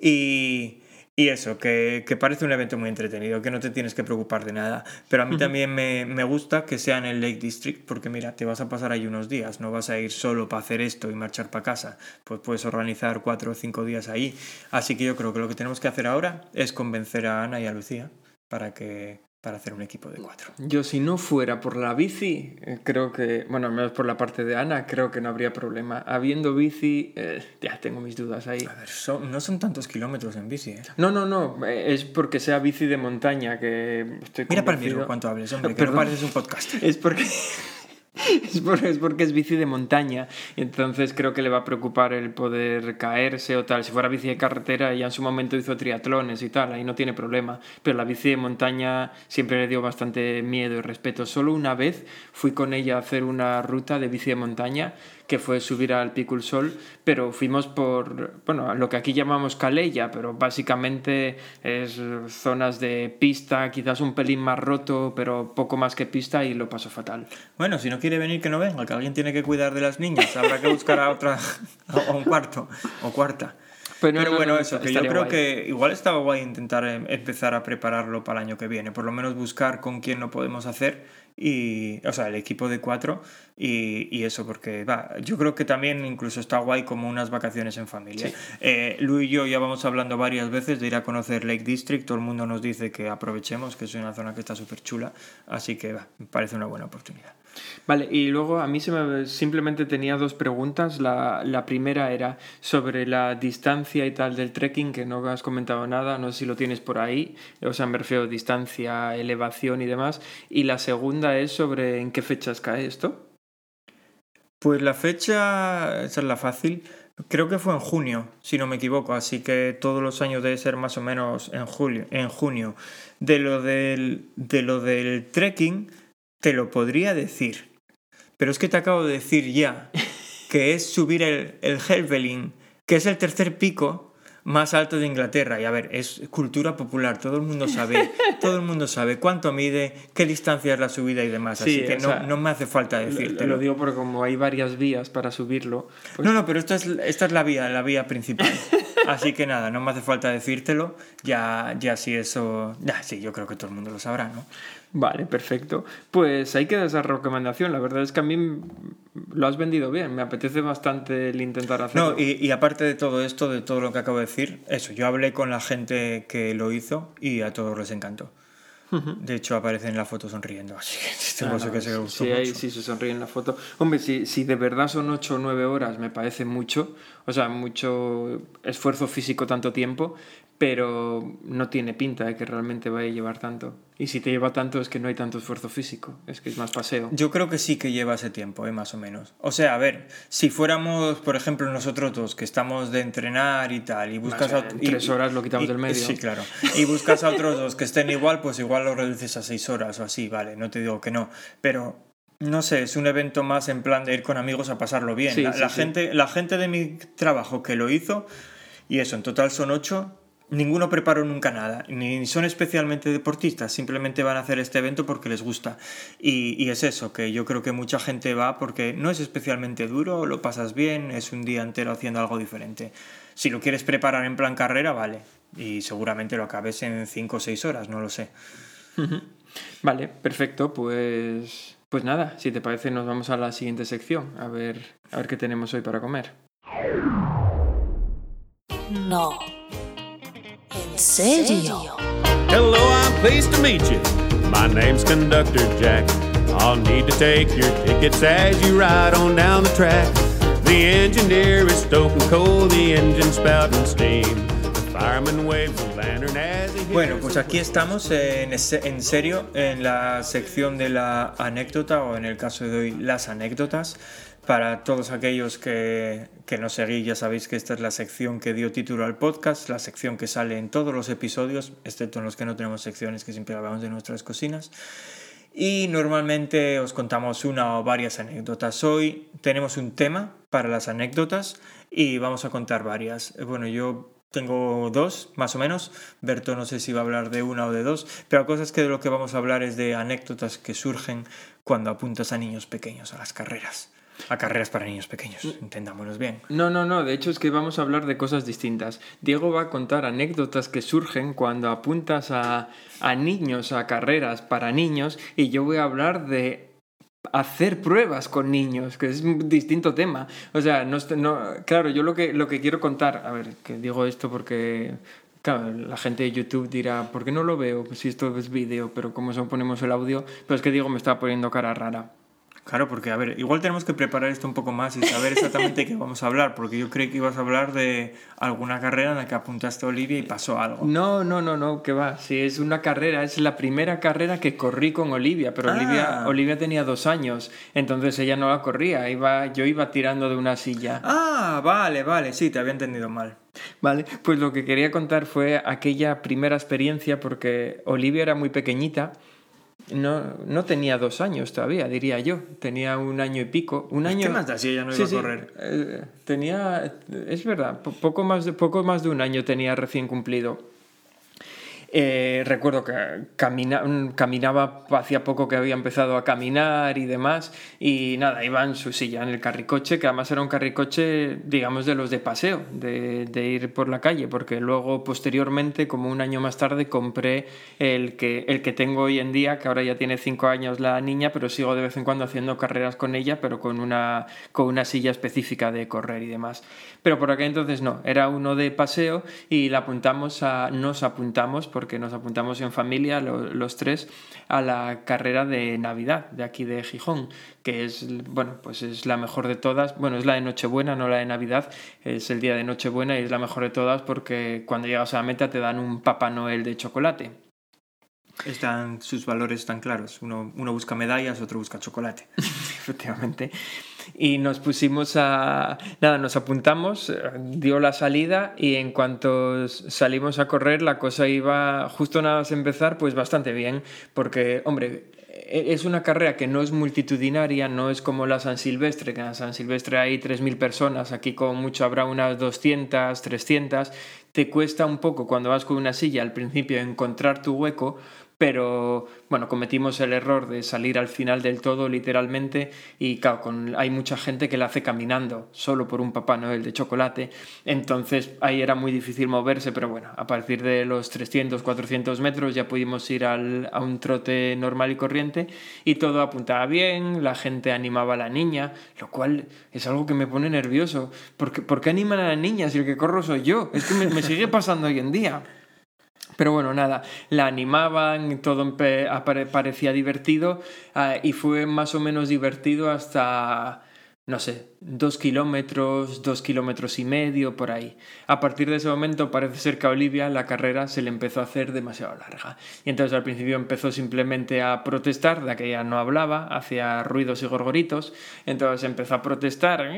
Speaker 3: Y, y eso, que, que parece un evento muy entretenido, que no te tienes que preocupar de nada. Pero a mí también me, me gusta que sea en el Lake District, porque mira, te vas a pasar ahí unos días, no vas a ir solo para hacer esto y marchar para casa. Pues puedes organizar cuatro o cinco días ahí. Así que yo creo que lo que tenemos que hacer ahora es convencer a Ana y a Lucía para que, para hacer un equipo de cuatro.
Speaker 2: Yo si no fuera por la bici, eh, creo que, bueno, al menos por la parte de Ana, creo que no habría problema. Habiendo bici, eh, ya tengo mis dudas ahí.
Speaker 3: A ver, son- no son tantos kilómetros en bici, ¿eh?
Speaker 2: No, no, no, eh, es porque sea bici de montaña que estoy
Speaker 3: Mira para el cuánto hables, hombre, que no pareces un podcast.
Speaker 2: Es porque... Es porque, es porque es bici de montaña entonces creo que le va a preocupar el poder caerse o tal. Si fuera bici de carretera ya en su momento hizo triatlones y tal, ahí no tiene problema. Pero la bici de montaña siempre le dio bastante miedo y respeto. Solo una vez fui con ella a hacer una ruta de bici de montaña que fue subir al Pico Sol, pero fuimos por, bueno, lo que aquí llamamos Calella, pero básicamente es zonas de pista, quizás un pelín más roto, pero poco más que pista y lo pasó fatal.
Speaker 3: Bueno, si no quiere venir, que no venga, que alguien tiene que cuidar de las niñas. Habrá que buscar a otra, a un cuarto o cuarta.
Speaker 2: Pero
Speaker 3: Pero
Speaker 2: no,
Speaker 3: bueno,
Speaker 2: no,
Speaker 3: eso, que yo creo
Speaker 2: guay.
Speaker 3: que igual estaba guay intentar em, empezar a prepararlo para el año que viene. Por lo menos buscar con quién lo podemos hacer. Y, o sea, el equipo de cuatro y, y eso, porque va, yo creo que también incluso está guay como unas vacaciones en familia. Eh, Lu y yo ya vamos hablando varias veces de ir a conocer Lake District. Todo el mundo nos dice que aprovechemos, que es una zona que está súper chula. Así que va, me parece una buena oportunidad.
Speaker 2: Vale, y luego a mí se me, simplemente tenía dos preguntas. La, la primera era sobre la distancia y tal del trekking, que no has comentado nada, no sé si lo tienes por ahí, o sea, me refiero a distancia, elevación y demás. Y la segunda es sobre en qué fechas cae esto.
Speaker 3: Pues la fecha, esa es la fácil, creo que fue en junio, si no me equivoco, así que todos los años debe ser más o menos en julio, en junio. De lo del, de lo del trekking, te lo podría decir, pero es que te acabo de decir ya que es subir el, el que es el tercer pico más alto de Inglaterra. Y a ver, es cultura popular, todo el mundo sabe, todo el mundo sabe cuánto mide, qué distancia es la subida y demás,
Speaker 2: Sí,
Speaker 3: así que no,
Speaker 2: sea,
Speaker 3: no me hace falta
Speaker 2: Lo,
Speaker 3: decirte.
Speaker 2: lo digo porque como hay varias vías para subirlo, pues
Speaker 3: No, no, pero esto es, esta es la vía, la vía principal. Así que nada, no me hace falta decírtelo. Ya, ya si eso. Ya, sí, yo creo que todo el mundo lo sabrá, ¿no?
Speaker 2: Vale, perfecto. Pues ahí queda esa recomendación. La verdad es que a mí lo has vendido bien. Me apetece bastante el intentar hacerlo.
Speaker 3: No, y, y aparte de todo esto, de todo lo que acabo de decir, eso, yo hablé con la gente que lo hizo y a todos les encantó. De hecho, aparece en la foto sonriendo, así que eso
Speaker 2: no,
Speaker 3: que se
Speaker 2: sí,
Speaker 3: gustó
Speaker 2: se sonríe en la foto. Hombre, si, si de verdad son 8 o 9 horas, me parece mucho. O sea, mucho esfuerzo físico tanto tiempo, pero no tiene pinta de que realmente vaya a llevar tanto. Y si te lleva tanto es que no hay tanto esfuerzo físico, es que es más paseo.
Speaker 3: Yo creo que sí que lleva ese tiempo, ¿eh? más o menos. O sea, a ver, si fuéramos, por ejemplo, nosotros dos, que estamos de entrenar y tal, y buscas a
Speaker 2: en
Speaker 3: y-
Speaker 2: tres horas lo quitamos
Speaker 3: y-
Speaker 2: del medio.
Speaker 3: Sí, claro. Y buscas a otros dos que estén igual, pues igual lo reduces a seis horas o así, vale, no te digo que no. Pero, no sé, es un evento más en plan de ir con amigos a pasarlo bien.
Speaker 2: Sí,
Speaker 3: la,
Speaker 2: sí,
Speaker 3: la
Speaker 2: sí.
Speaker 3: gente, la gente de mi trabajo que lo hizo, y eso, en total son ocho. Ninguno preparó nunca nada, ni son especialmente deportistas, simplemente van a hacer este evento porque les gusta. Y, y es eso, que yo creo que mucha gente va porque no es especialmente duro, lo pasas bien, es un día entero haciendo algo diferente. Si lo quieres preparar en plan carrera, vale, y seguramente lo acabes en 5 o 6 horas, no lo sé.
Speaker 2: Vale, perfecto, pues pues nada, si te parece nos vamos a la siguiente sección, a ver a ver qué tenemos hoy para comer.
Speaker 1: No. ¿En serio?
Speaker 7: Hello, I'm pleased to meet you. My name's Conductor Jack. I'll need to take your tickets as you ride on down the track. The engineer is stoking coal, the engine spouting steam. The fireman waves a lantern as he
Speaker 3: Bueno, pues
Speaker 7: the
Speaker 3: aquí estamos en, ese- en serio en la sección de la anécdota o en el caso de hoy las anécdotas. Para todos aquellos que, que nos seguís ya sabéis que esta es la sección que dio título al podcast, la sección que sale en todos los episodios, excepto en los que no tenemos secciones que siempre hablamos de nuestras cocinas. Y normalmente os contamos una o varias anécdotas. Hoy tenemos un tema para las anécdotas y vamos a contar varias. Bueno, yo tengo dos, más o menos. Berto no sé si va a hablar de una o de dos, pero la cosa es que de lo que vamos a hablar es de anécdotas que surgen cuando apuntas a niños pequeños a las carreras. A carreras para niños pequeños, entendámonos bien.
Speaker 2: No, no, no, de hecho es que vamos a hablar de cosas distintas. Diego va a contar anécdotas que surgen cuando apuntas a, a niños a carreras para niños y yo voy a hablar de hacer pruebas con niños, que es un distinto tema. O sea, no, no- claro, yo lo que, lo que quiero contar, a ver, que digo esto porque la gente de YouTube dirá, ¿por qué no lo veo si esto es vídeo? Pero como ponemos el audio, pero es que digo, me estaba poniendo cara rara.
Speaker 3: Claro, porque a ver, igual tenemos que preparar esto un poco más y saber exactamente qué vamos a hablar, porque yo creí que ibas a hablar de alguna carrera en la que apuntaste a Olivia y pasó algo.
Speaker 2: No, no, no, no, que va. Si es una carrera, es la primera carrera que corrí con Olivia, pero
Speaker 3: Ah.
Speaker 2: Olivia, Olivia tenía dos años, entonces ella no la corría, iba, yo iba tirando de una silla.
Speaker 3: Ah, vale, vale, sí, te había entendido mal.
Speaker 2: Vale, pues lo que quería contar fue aquella primera experiencia porque Olivia era muy pequeñita, no, no tenía dos años todavía, diría yo, tenía un año y pico, un año...
Speaker 3: ¿Qué más da si ella no iba
Speaker 2: sí,
Speaker 3: a correr?
Speaker 2: eh, tenía, es verdad, po- poco más, de, poco más de un año tenía recién cumplido. Eh, recuerdo que camina- caminaba, hacía poco que había empezado a caminar y demás, y nada, iba en su silla, en el carricoche, que además era un carricoche, digamos, de los de paseo, de, de ir por la calle, porque luego, posteriormente, como un año más tarde, compré el que, el que tengo hoy en día, que ahora ya tiene cinco años la niña, pero sigo de vez en cuando haciendo carreras con ella, pero con una, con una silla específica de correr y demás. Pero por aquel entonces no, era uno de paseo y la apuntamos a, nos apuntamos, porque nos apuntamos en familia, lo- los tres, a la carrera de Navidad de aquí de Gijón, que es, bueno, pues es la mejor de todas. Bueno, es la de Nochebuena, no la de Navidad, es el día de Nochebuena y es la mejor de todas porque cuando llegas a la meta te dan un Papá Noel de chocolate.
Speaker 3: Están sus valores tan claros. Uno, uno busca medallas, otro busca chocolate.
Speaker 2: efectivamente. Y nos pusimos a... Nada, nos apuntamos, dio la salida y en cuanto salimos a correr la cosa iba justo nada más empezar pues bastante bien porque, hombre, e- es una carrera que no es multitudinaria, no es como la San Silvestre, que en San Silvestre hay 3.000 personas, aquí como mucho habrá unas 200, 300, te cuesta un poco cuando vas con una silla al principio encontrar tu hueco, pero bueno, cometimos el error de salir al final del todo, literalmente, y claro, con, hay mucha gente que la hace caminando, solo por un Papá Noel de chocolate, entonces ahí era muy difícil moverse, pero bueno, a partir de los 300, 400 metros ya pudimos ir al- a un trote normal y corriente, y todo apuntaba bien, la gente animaba a la niña, lo cual es algo que me pone nervioso, porque, ¿por qué animan a la niña si el que corro soy yo? Es que me- me sigue pasando hoy en día. Pero bueno, nada, la animaban, todo parecía divertido ah, y fue más o menos divertido hasta, no sé, dos kilómetros, dos kilómetros y medio, por ahí. A partir de ese momento parece ser que a Olivia la carrera se le empezó a hacer demasiado larga. Y entonces al principio empezó simplemente a protestar, de que ella no hablaba, hacía ruidos y gorgoritos, entonces empezó a protestar.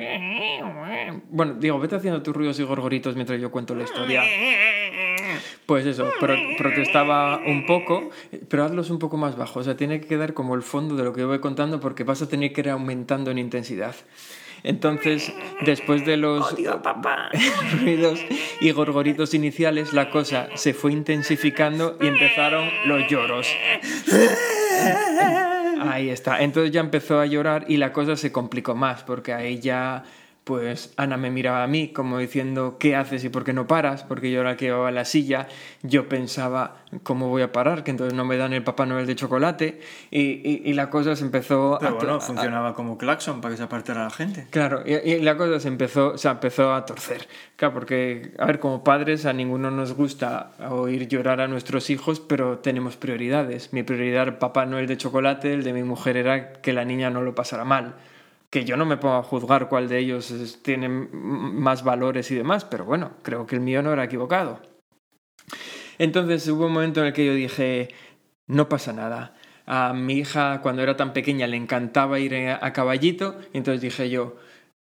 Speaker 2: Bueno, digo, vete haciendo tus ruidos y gorgoritos mientras yo cuento la historia. Pues eso, pro- protestaba un poco, pero hazlos un poco más bajos. O sea, tiene que quedar como el fondo de lo que yo voy contando porque vas a tener que ir aumentando en intensidad. Entonces, después de los ruidos y gorgoritos iniciales, la cosa se fue intensificando y empezaron los lloros. Ahí está. Entonces ya empezó a llorar y la cosa se complicó más porque ahí ya, pues Ana me miraba a mí como diciendo, ¿qué haces y por qué no paras? Porque yo era que llevaba la silla, yo pensaba, ¿cómo voy a parar? Que entonces no me dan el Papá Noel de chocolate y, y- y la cosa se empezó
Speaker 3: Pero
Speaker 2: a...
Speaker 3: bueno,
Speaker 2: a-
Speaker 3: funcionaba como claxon para que se apartara la gente.
Speaker 2: Claro, y, y la cosa se empezó, se empezó a torcer. Claro, porque, a ver, como padres a ninguno nos gusta oír llorar a nuestros hijos, pero tenemos prioridades. Mi prioridad era Papá Noel de chocolate, el de mi mujer era que la niña no lo pasara mal. Que yo no me pongo a juzgar cuál de ellos tiene más valores y demás, pero bueno, creo que el mío no era equivocado. Entonces hubo un momento en el que yo dije, no pasa nada. A mi hija cuando era tan pequeña le encantaba ir a a caballito, y entonces dije yo,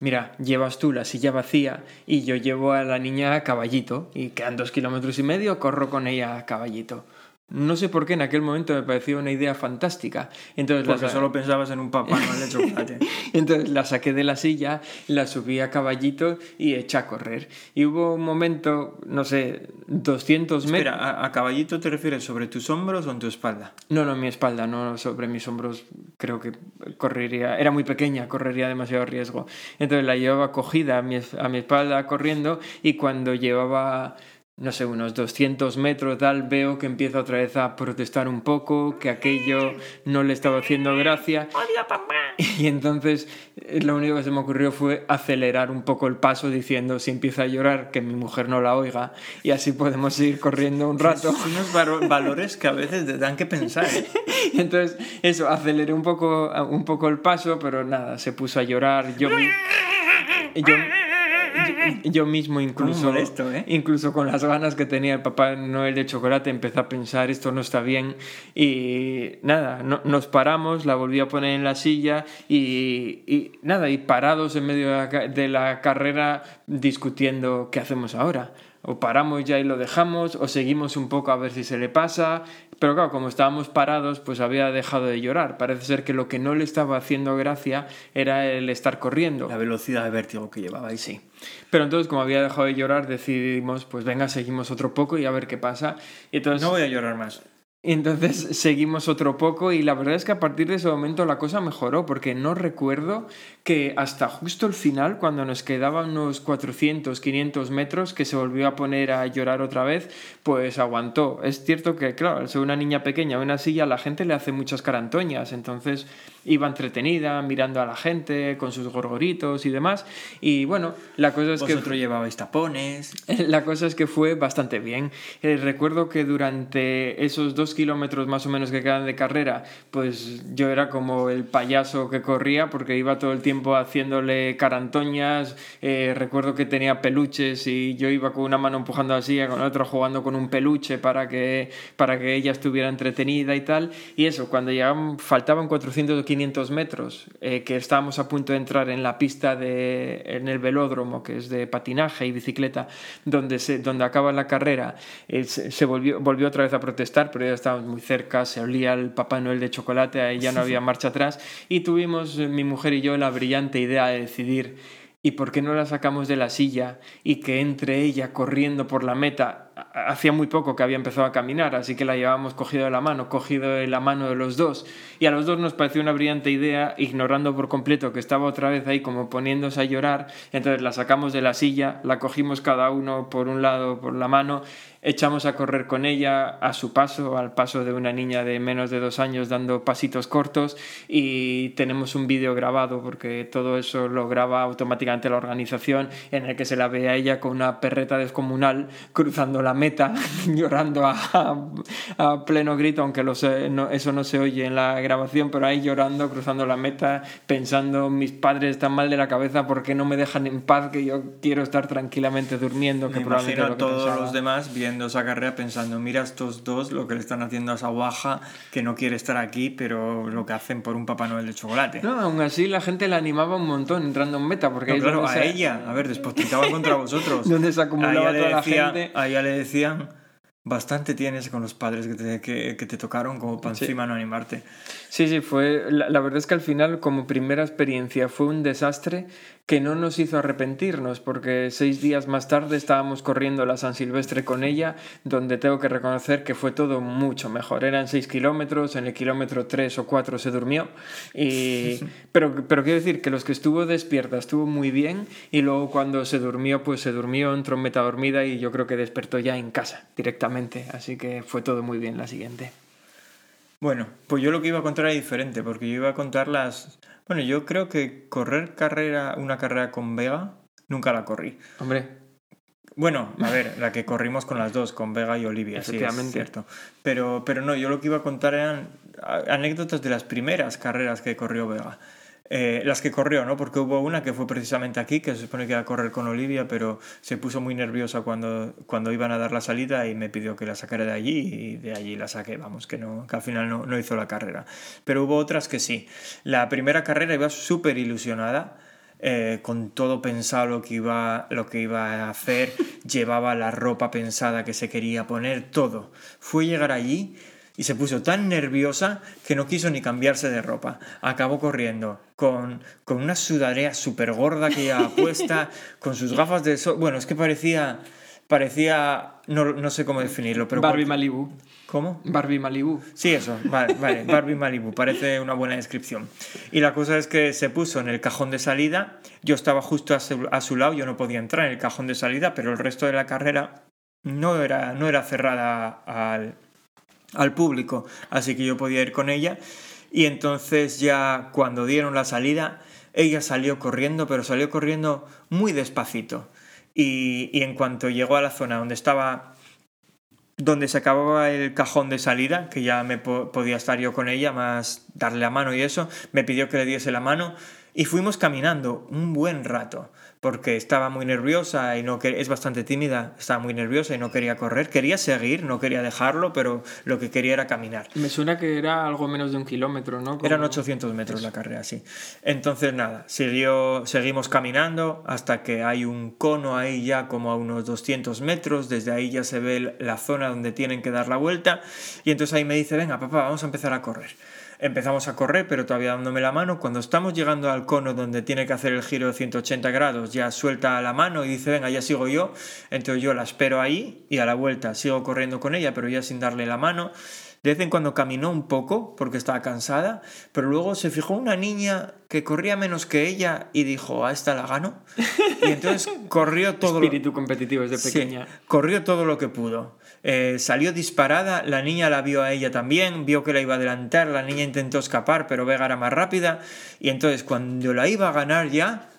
Speaker 2: mira, llevas tú la silla vacía y yo llevo a la niña a caballito y quedan dos kilómetros y medio, corro con ella a caballito. No sé por qué en aquel momento me pareció una idea fantástica. Entonces la
Speaker 3: Porque
Speaker 2: sa-
Speaker 3: solo pensabas en un papá Noel de chocolate.
Speaker 2: entonces la saqué de la silla, la subí a caballito y eché a correr. Y hubo un momento, no sé, 200 metros.
Speaker 3: Espera, ¿a, a caballito te refieres sobre tus hombros o en tu espalda?
Speaker 2: No, no, mi espalda, no sobre mis hombros. Creo que correría. Era muy pequeña, correría demasiado riesgo. Entonces la llevaba cogida a mi, a mi espalda corriendo y cuando llevaba no sé, unos 200 metros tal, veo que empieza otra vez a protestar un poco, que aquello no le estaba haciendo gracia. Y entonces eh, lo único que se me ocurrió fue acelerar un poco el paso diciendo si empieza a llorar que mi mujer no la oiga y así podemos seguir corriendo un rato.
Speaker 3: Son unos valores que a veces te dan que pensar.
Speaker 2: Y entonces eso, aceleré un poco, un poco el paso, pero nada, se puso a llorar. Yo, yo, yo- yo mismo incluso,
Speaker 3: molesto, ¿eh?
Speaker 2: incluso con las ganas que tenía el Papá Noel de chocolate, empecé a pensar esto no está bien y nada, no- nos paramos, la volví a poner en la silla y, y nada, y parados en medio de la, ca- de la carrera discutiendo qué hacemos ahora. O paramos ya y lo dejamos, o seguimos un poco a ver si se le pasa. Pero claro, como estábamos parados, pues había dejado de llorar. Parece ser que lo que no le estaba haciendo gracia era el estar corriendo.
Speaker 3: La velocidad de vértigo que llevaba ahí.
Speaker 2: Sí. Pero entonces, como había dejado de llorar, decidimos, pues venga, seguimos otro poco y a ver qué pasa. Y entonces,
Speaker 3: No voy a llorar más.
Speaker 2: Entonces seguimos otro poco y la verdad es que a partir de ese momento la cosa mejoró porque no recuerdo que hasta justo el final, cuando nos quedaban unos 400, 500 metros, que se volvió a poner a llorar otra vez, pues aguantó. Es cierto que, claro, al ser una niña pequeña una silla, la gente le hace muchas carantoñas, entonces iba entretenida, mirando a la gente, con sus gorgoritos y demás. Y bueno, la cosa es que...
Speaker 3: Vosotros llevabais tapones.
Speaker 2: La cosa es que fue bastante bien. Eh, recuerdo que durante esos dos kilómetros más o menos que quedan de carrera, pues yo era como el payaso que corría porque iba todo el tiempo haciéndole carantoñas. Eh, recuerdo que tenía peluches y yo iba con una mano empujando la silla, con otra jugando con un peluche para que, para que ella estuviera entretenida y tal. Y eso, cuando llegaban, faltaban 400 o 500 metros, eh, que estábamos a punto de entrar en la pista de, en el velódromo, que es de patinaje y bicicleta, donde, se, donde acaba la carrera, eh, se, volvió, volvió otra vez a protestar, pero ya estábamos muy cerca, se olía el Papá Noel de chocolate, ahí ya no había marcha atrás, y tuvimos, eh, mi mujer y yo, la brillante idea de decidir ¿Y por qué no la sacamos de la silla y que entre ella corriendo por la meta? Ha- Hacía muy poco que había empezado a caminar, así que la llevábamos cogido de la mano, cogido de la mano de los dos. Y a los dos nos pareció una brillante idea, ignorando por completo que estaba otra vez ahí como poniéndose a llorar. Entonces la sacamos de la silla, la cogimos cada uno por un lado, por la mano, echamos a correr con ella a su paso, al paso de una niña de menos de dos años dando pasitos cortos y tenemos un vídeo grabado porque todo eso lo graba automáticamente la organización en el que se la ve a ella con una perreta descomunal cruzando la meta, llorando a, a- a pleno grito, aunque lo sé- no- eso no se oye en la grabación, pero ahí llorando, cruzando la meta, pensando mis padres están mal de la cabeza porque no me dejan en paz, que yo quiero estar tranquilamente durmiendo, que
Speaker 3: Me
Speaker 2: probablemente
Speaker 3: imagino
Speaker 2: lo
Speaker 3: a
Speaker 2: que
Speaker 3: todos
Speaker 2: pensaba.
Speaker 3: los demás esa carrera pensando, mira estos dos lo que le están haciendo a esa guaja que no quiere estar aquí, pero lo que hacen por un Papá Noel de chocolate.
Speaker 2: No, aún así la gente la animaba un montón entrando en meta, porque
Speaker 3: No,
Speaker 2: ahí
Speaker 3: claro, a
Speaker 2: se-
Speaker 3: ella, a ver, despotricaban contra vosotros.
Speaker 2: Donde se acumulaba toda la
Speaker 3: decía-
Speaker 2: gente.
Speaker 3: A ella le decían, bastante tienes con los padres que te, que, que te tocaron como para
Speaker 2: Sí.
Speaker 3: encima no animarte.
Speaker 2: Sí, sí, fue. La, la verdad es que al final, como primera experiencia, fue un desastre que no nos hizo arrepentirnos, porque seis días más tarde estábamos corriendo la San Silvestre con ella, donde tengo que reconocer que fue todo mucho mejor. Eran seis kilómetros, en el kilómetro tres o cuatro se durmió. Y... pero, pero quiero decir que los que estuvo despierta estuvo muy bien, y luego cuando se durmió, pues se durmió, entró en meta dormida y yo creo que despertó ya en casa directamente. Así que fue todo muy bien la siguiente.
Speaker 3: Bueno, pues yo lo que iba a contar era diferente, porque yo iba a contar las... Bueno, yo creo que correr carrera, una carrera con Vega, nunca la corrí.
Speaker 2: Hombre,
Speaker 3: Bueno, a ver, la que corrimos con las dos, con Vega y Olivia, sí, es cierto. Pero, pero no, yo lo que iba a contar eran anécdotas de las primeras carreras que corrió Vega. Eh, las que corrió, ¿no? Porque hubo una que fue precisamente aquí, que se supone que iba a correr con Olivia, pero se puso muy nerviosa cuando, cuando iban a dar la salida y me pidió que la sacara de allí y de allí la saqué, vamos, que, no, que al final no, no hizo la carrera. Pero hubo otras que sí. La primera carrera iba súper ilusionada. eh, con todo pensado lo que, iba, lo que iba a hacer, llevaba la ropa pensada que se quería poner, todo. Fue llegar allí y se puso tan nerviosa que no quiso ni cambiarse de ropa. Acabó corriendo con, con una sudadera súper gorda que llevaba puesta, con sus gafas de sol. Bueno, es que parecía. Parecía. No, no sé cómo definirlo, pero.
Speaker 2: Barbie
Speaker 3: cualquier-
Speaker 2: Malibu.
Speaker 3: ¿Cómo?
Speaker 2: Barbie Malibu.
Speaker 3: Sí, eso, vale, vale, Barbie Malibu, parece una buena descripción. Y la cosa es que se puso en el cajón de salida, yo estaba justo a su, a su lado, yo no podía entrar en el cajón de salida, pero el resto de la carrera no era, no era cerrada al, al público, así que yo podía ir con ella. Y entonces ya cuando dieron la salida, ella salió corriendo, pero salió corriendo muy despacito. Y, y en cuanto llegó a la zona donde estaba donde se acababa el cajón de salida, que ya me po- podía estar yo con ella, más darle la mano y eso, me pidió que le diese la mano y fuimos caminando un buen rato, porque estaba muy nerviosa y no es bastante tímida, estaba muy nerviosa y no quería correr, quería seguir, no quería dejarlo, pero lo que quería era caminar.
Speaker 2: Me suena que era algo menos de un kilómetro, ¿no? Como-
Speaker 3: Eran 800 metros la carrera, sí. Entonces, nada, siguió, seguimos caminando hasta que hay un cono ahí ya como a unos 200 metros. Desde ahí ya se ve la zona donde tienen que dar la vuelta. Y entonces ahí me dice, venga, papá, vamos a empezar a correr. Empezamos a correr, pero todavía dándome la mano. Cuando estamos llegando al cono donde tiene que hacer el giro de 180 grados, ya suelta la mano y dice, venga, ya sigo yo. Entonces yo la espero ahí y a la vuelta sigo corriendo con ella, pero ya sin darle la mano. De vez en cuando caminó un poco porque estaba cansada, pero luego se fijó una niña que corría menos que ella y dijo, a esta la gano. Y entonces corrió todo lo...
Speaker 2: Espíritu competitivo desde
Speaker 3: Sí,
Speaker 2: pequeña.
Speaker 3: corrió todo lo que pudo. Eh, salió disparada, la niña la vio a ella también, vio que la iba a adelantar, la niña intentó escapar, pero Vega era más rápida. Y entonces cuando la iba a ganar ya,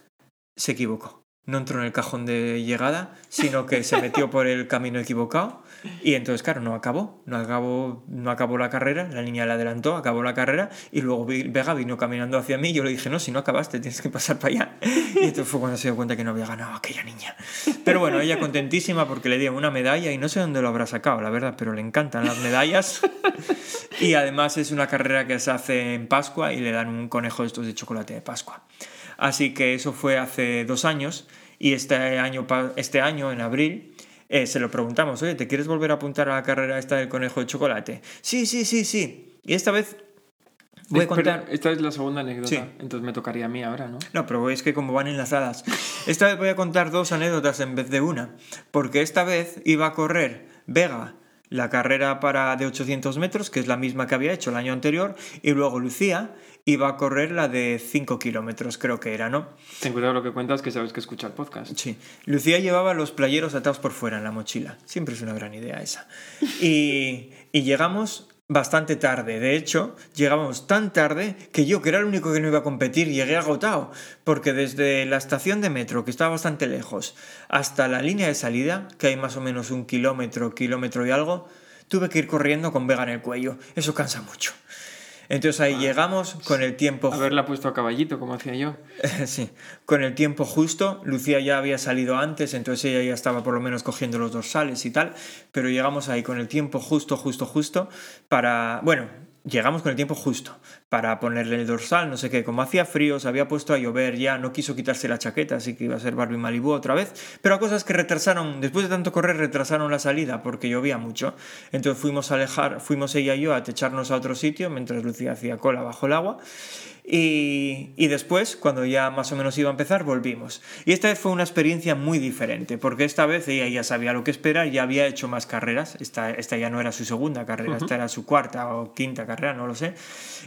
Speaker 3: se equivocó. No entró en el cajón de llegada, sino que se metió por el camino equivocado. Y entonces, claro, no acabó, no acabó, no acabó la carrera, la niña la adelantó, acabó la carrera y luego Vega vino caminando hacia mí y yo le dije, no, si no acabaste, tienes que pasar para allá. Y entonces fue cuando se dio cuenta que no había ganado aquella niña. Pero bueno, ella contentísima porque le dieron una medalla y no sé dónde lo habrá sacado, la verdad, pero le encantan las medallas. Y además es una carrera que se hace en Pascua y le dan un conejo de estos de chocolate de Pascua. Así que eso fue hace dos años y este año, este año en abril, eh, se lo preguntamos, oye, ¿te quieres volver a apuntar a la carrera esta del conejo de chocolate? Sí, sí, sí, sí. Y esta vez voy a contar...
Speaker 2: esta es la segunda anécdota,
Speaker 3: Sí.
Speaker 2: entonces me tocaría a mí ahora, ¿no?
Speaker 3: No, pero es que como van enlazadas. Esta vez voy a contar dos anécdotas en vez de una. Porque esta vez iba a correr Vega la carrera para de 800 metros, que es la misma que había hecho el año anterior, y luego Lucía iba a correr la de 5 kilómetros, creo que era, ¿no?
Speaker 2: Ten cuidado lo que cuentas, que sabes que escuchar podcast.
Speaker 3: Sí. Lucía llevaba los playeros atados por fuera en la mochila. Siempre es una gran idea esa. Y, y llegamos bastante tarde. De hecho, llegamos tan tarde que yo, que era el único que no iba a competir, llegué agotado. Porque desde la estación de metro, que estaba bastante lejos, hasta la línea de salida, que hay más o menos un kilómetro, kilómetro y algo, tuve que ir corriendo con Vega en el cuello. Eso cansa mucho. Entonces ahí llegamos con el tiempo
Speaker 2: Haberla puesto a caballito, como hacía yo.
Speaker 3: Sí, con el tiempo justo, Lucía ya había salido antes, entonces ella ya estaba por lo menos cogiendo los dorsales y tal, pero llegamos ahí con el tiempo justo, justo, justo para, bueno, llegamos con el tiempo justo para ponerle el dorsal, no sé qué, como hacía frío, se había puesto a llover ya, no quiso quitarse la chaqueta, así que iba a ser Barbie Malibu otra vez, pero cosas que retrasaron, después de tanto correr, retrasaron la salida porque llovía mucho, entonces fuimos a alejar, fuimos ella y yo a techarnos a otro sitio mientras Lucía hacía cola bajo el agua. Y, y después, cuando ya más o menos iba a empezar, volvimos. Y esta vez fue una experiencia muy diferente, porque esta vez ella ya sabía lo que esperar, ya había hecho más carreras. Esta, esta ya no era su segunda carrera, esta era su cuarta o quinta carrera, no lo sé.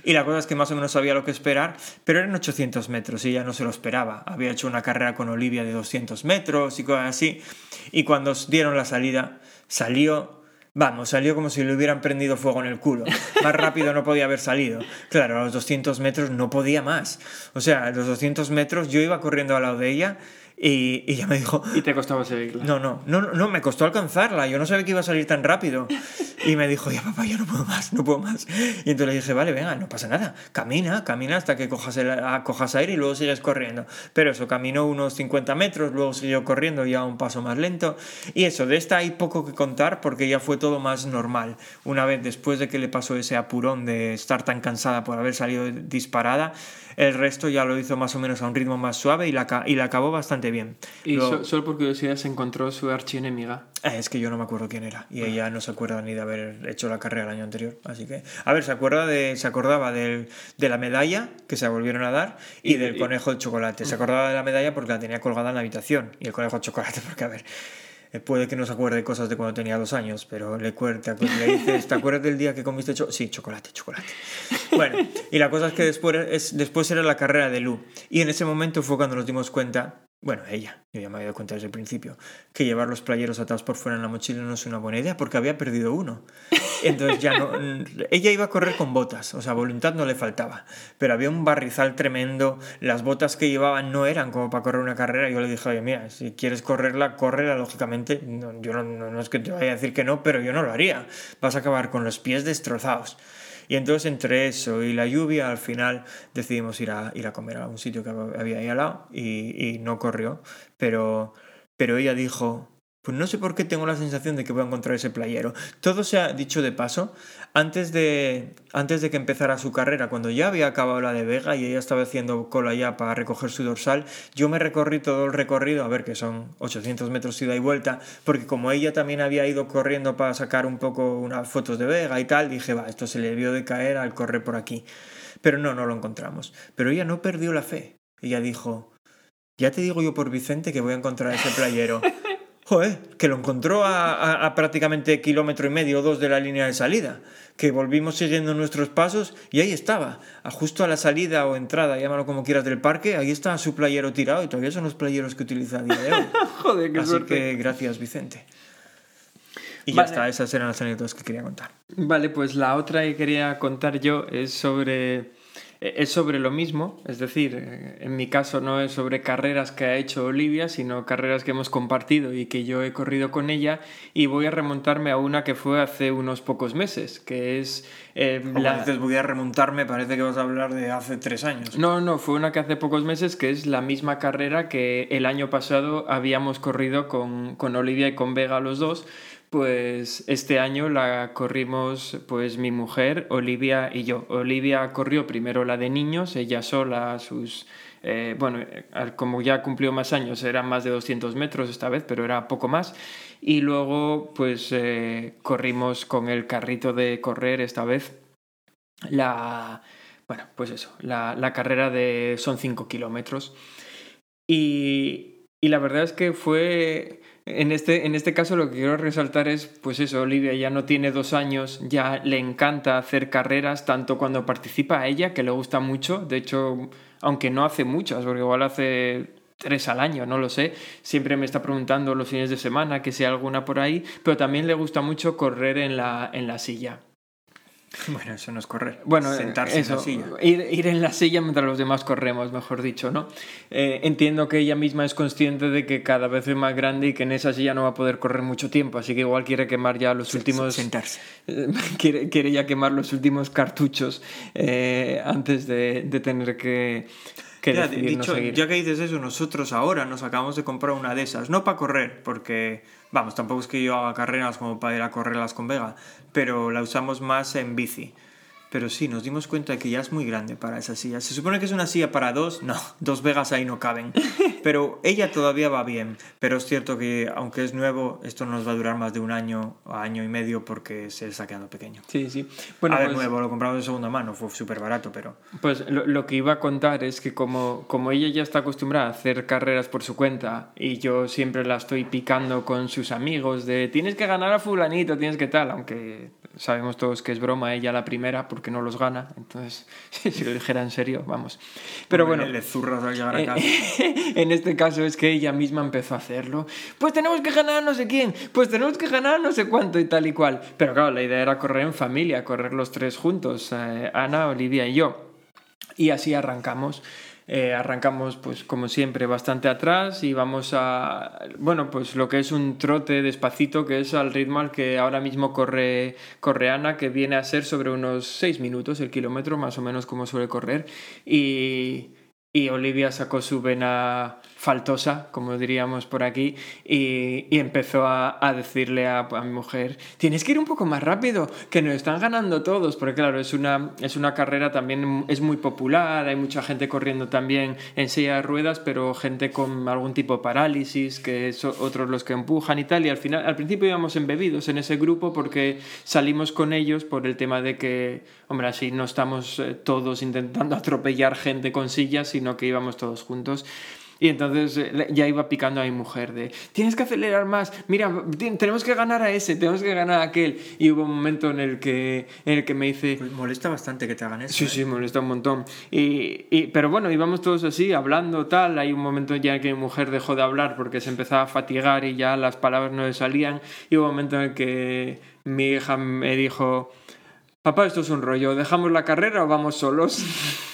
Speaker 3: Y la cosa que más o menos sabía lo que esperar, pero eran 800 metros y ella no se lo esperaba. Había hecho una carrera con Olivia de 200 metros y cosas así. Y cuando dieron la salida, salió Vamos, salió como si le hubieran prendido fuego en el culo. Más rápido no podía haber salido. Claro, a los 200 metros no podía más. O sea, a los 200 metros yo iba corriendo al lado de ella y, y ella me dijo,
Speaker 2: Y te costaba seguirla.
Speaker 3: no, no, no, no, me costó alcanzarla. Yo no sabía que iba a salir tan rápido. Y me dijo, ya papá, yo no puedo más, no puedo más. Y entonces le dije, vale, venga, no pasa nada. Camina, camina hasta que cojas, el, cojas aire y luego sigues corriendo. Pero eso, caminó unos 50 metros, luego siguió corriendo ya a un paso más lento. Y eso, de esta hay poco que contar porque ya fue todo más normal. Una vez después de que le pasó ese apurón de estar tan cansada por haber salido disparada, el resto ya lo hizo más o menos a un ritmo más suave y la, y la acabó bastante bien.
Speaker 2: Y
Speaker 3: Luego-
Speaker 2: so- solo por curiosidad se encontró su archienemiga.
Speaker 3: Ah, Es que yo no me acuerdo quién era. Y ella no se acuerda ni de haber hecho la carrera el año anterior. Así que. A ver, se acuerda de. Se acordaba del, de la medalla que se volvieron a dar y,
Speaker 2: Y-
Speaker 3: del
Speaker 2: y-
Speaker 3: conejo de chocolate. Se acordaba de la medalla porque la tenía colgada en la habitación. Y el conejo de chocolate, porque a ver. eh, Puede que no se acuerde de cosas de cuando tenía dos años, pero le, cuer- te, acu- le dices, ¿te acuerdas del día que comiste chocolate? Sí, chocolate, chocolate. Bueno, y la cosa es que después, es, después era la carrera de Lu. Y en ese momento fue cuando nos dimos cuenta bueno, ella, yo ya me había dado cuenta desde el principio, que llevar los playeros atados por fuera en la mochila no es una buena idea porque había perdido uno. Entonces ya no. Ella iba a correr con botas, o sea, voluntad no le faltaba. Pero había un barrizal tremendo, las botas que llevaban no eran como para correr una carrera. Yo le dije, oye, mira, si quieres correrla, córrela, lógicamente. No, yo no, no, no es que te vaya a decir que no, pero yo no lo haría. Vas a acabar con los pies destrozados. Y entonces entre eso y la lluvia al final decidimos ir a, ir a comer a un sitio que había ahí al lado y, y no corrió. Pero, pero ella dijo, pues no sé por qué tengo la sensación de que voy a encontrar ese playero. Todo se ha dicho de paso, antes de, antes de que empezara su carrera, cuando ya había acabado la de Vega y ella estaba haciendo cola ya para recoger su dorsal, yo me recorrí todo el recorrido, a ver que son 800 metros ida y vuelta, porque como ella también había ido corriendo para sacar un poco unas fotos de Vega y tal, dije, va, esto se le debió de caer al correr por aquí. Pero no, no lo encontramos. Pero ella no perdió la fe. Ella dijo, ya te digo yo por Vicente que voy a encontrar ese playero. Joder, que lo encontró a, a, a, prácticamente kilómetro y medio o dos de la línea de salida. Que volvimos siguiendo nuestros pasos y ahí estaba, a justo a la salida o entrada, llámalo como quieras, del parque, ahí está su playero tirado y todavía son los playeros que utiliza a día de hoy.
Speaker 2: Joder, qué
Speaker 3: Así
Speaker 2: suerte.
Speaker 3: que gracias, Vicente. Y ya está, esas eran las anécdotas que quería contar.
Speaker 2: Vale, pues la otra que quería contar yo es sobre es sobre lo mismo, es decir, eh, en mi caso no es sobre carreras que ha hecho Olivia, sino carreras que hemos compartido y que yo he corrido con ella y voy a remontarme a una que fue hace unos pocos meses, que es eh, la-
Speaker 3: dices, voy a remontarme, parece que vas a hablar de hace tres años.
Speaker 2: No, no, fue una que hace pocos meses que es la misma carrera que el año pasado habíamos corrido con, con Olivia y con Vega los dos. Pues este año la corrimos pues mi mujer, Olivia y yo. Olivia corrió primero la de niños, ella sola, sus... eh, bueno, eh, como ya cumplió más años, eran más de 200 metros esta vez, pero era poco más. Y luego pues eh, corrimos con el carrito de correr esta vez la, bueno, pues eso, la, la carrera de son 5 kilómetros. Y, y la verdad es que fue, en este, en este caso lo que quiero resaltar es, pues eso, Olivia ya no tiene dos años, ya le encanta hacer carreras, tanto cuando participa a ella, que le gusta mucho, de hecho, aunque no hace muchas, porque igual hace tres al año, no lo sé. Siempre me está preguntando los fines de semana que sea alguna por ahí, pero también le gusta mucho correr en la, en la silla.
Speaker 3: Bueno, eso no es correr.
Speaker 2: Bueno,
Speaker 3: sentarse
Speaker 2: eso,
Speaker 3: en la silla.
Speaker 2: Ir, ir en la silla mientras los demás corremos, mejor dicho, ¿no? Eh, entiendo que ella misma es consciente de que cada vez es más grande y que en esa silla no va a poder correr mucho tiempo, así que igual quiere quemar ya los últimos...
Speaker 3: Sentarse.
Speaker 2: quiere, quiere ya quemar los últimos cartuchos eh, antes de, de tener que, que
Speaker 3: Ya, dicho,
Speaker 2: seguir.
Speaker 3: ya que dices eso, nosotros ahora nos acabamos de comprar una de esas. No para correr, porque, vamos, tampoco es que yo haga carreras como para ir a correrlas con Vega, pero la usamos más en bici. Pero sí, nos dimos cuenta de que ya es muy grande para esa silla. Se supone que es una silla para dos, no, dos Vegas ahí no caben. Pero ella todavía va bien. Pero es cierto que, aunque es nuevo, esto no nos va a durar más de un año o año y medio porque se está quedando pequeño.
Speaker 2: Sí, sí. Bueno,
Speaker 3: a ver,
Speaker 2: pues-
Speaker 3: nuevo, lo compramos de segunda mano, fue súper barato, pero...
Speaker 2: Pues lo, lo que iba a contar es que como, como ella ya está acostumbrada a hacer carreras por su cuenta y yo siempre la estoy picando con sus amigos de tienes que ganar a fulanito, tienes que tal, aunque sabemos todos que es broma ella la primera porque no los gana, entonces si lo dijera en serio, vamos. Pero bueno,
Speaker 3: Le zurras al llegar a
Speaker 2: eh,
Speaker 3: casa.
Speaker 2: en este caso es que ella misma empezó a hacerlo. Pues tenemos que ganar no sé quién, pues tenemos que ganar no sé cuánto y tal y cual. Pero claro, la idea era correr en familia, correr los tres juntos, eh, Ana, Olivia y yo. Y así arrancamos. Eh, arrancamos, pues como siempre, bastante atrás y vamos a, bueno, pues lo que es un trote despacito, que es al ritmo al que ahora mismo corre, Ana, que viene a ser sobre unos 6 minutos el kilómetro, más o menos como suele correr. Y, y Olivia sacó su vena faltosa, como diríamos por aquí, y, y empezó a, decirle a, a mi mujer, tienes que ir un poco más rápido, que nos están ganando todos, porque claro, es una, es una carrera también, es muy popular, hay mucha gente corriendo también en silla de ruedas, pero gente con algún tipo de parálisis, que son otros los que empujan y tal, y al final, al principio íbamos embebidos en ese grupo porque salimos con ellos por el tema de que, hombre, así no estamos eh, todos intentando atropellar gente con sillas, sino que íbamos todos juntos. Y entonces eh, ya iba picando a mi mujer de, tienes que acelerar más, mira, tenemos que ganar a ese, tenemos que ganar a aquel. Y hubo un momento en el que, en el que me dice,
Speaker 3: Pues molesta bastante que te hagan eso.
Speaker 2: Sí,
Speaker 3: ¿eh?
Speaker 2: sí, molesta un montón. Y, y- pero bueno, íbamos todos así, hablando, tal. Hay un momento ya que mi mujer dejó de hablar porque se empezaba a fatigar y ya las palabras no le salían. Y hubo un momento en el que mi hija me dijo, papá, esto es un rollo, ¿dejamos la carrera o vamos solos?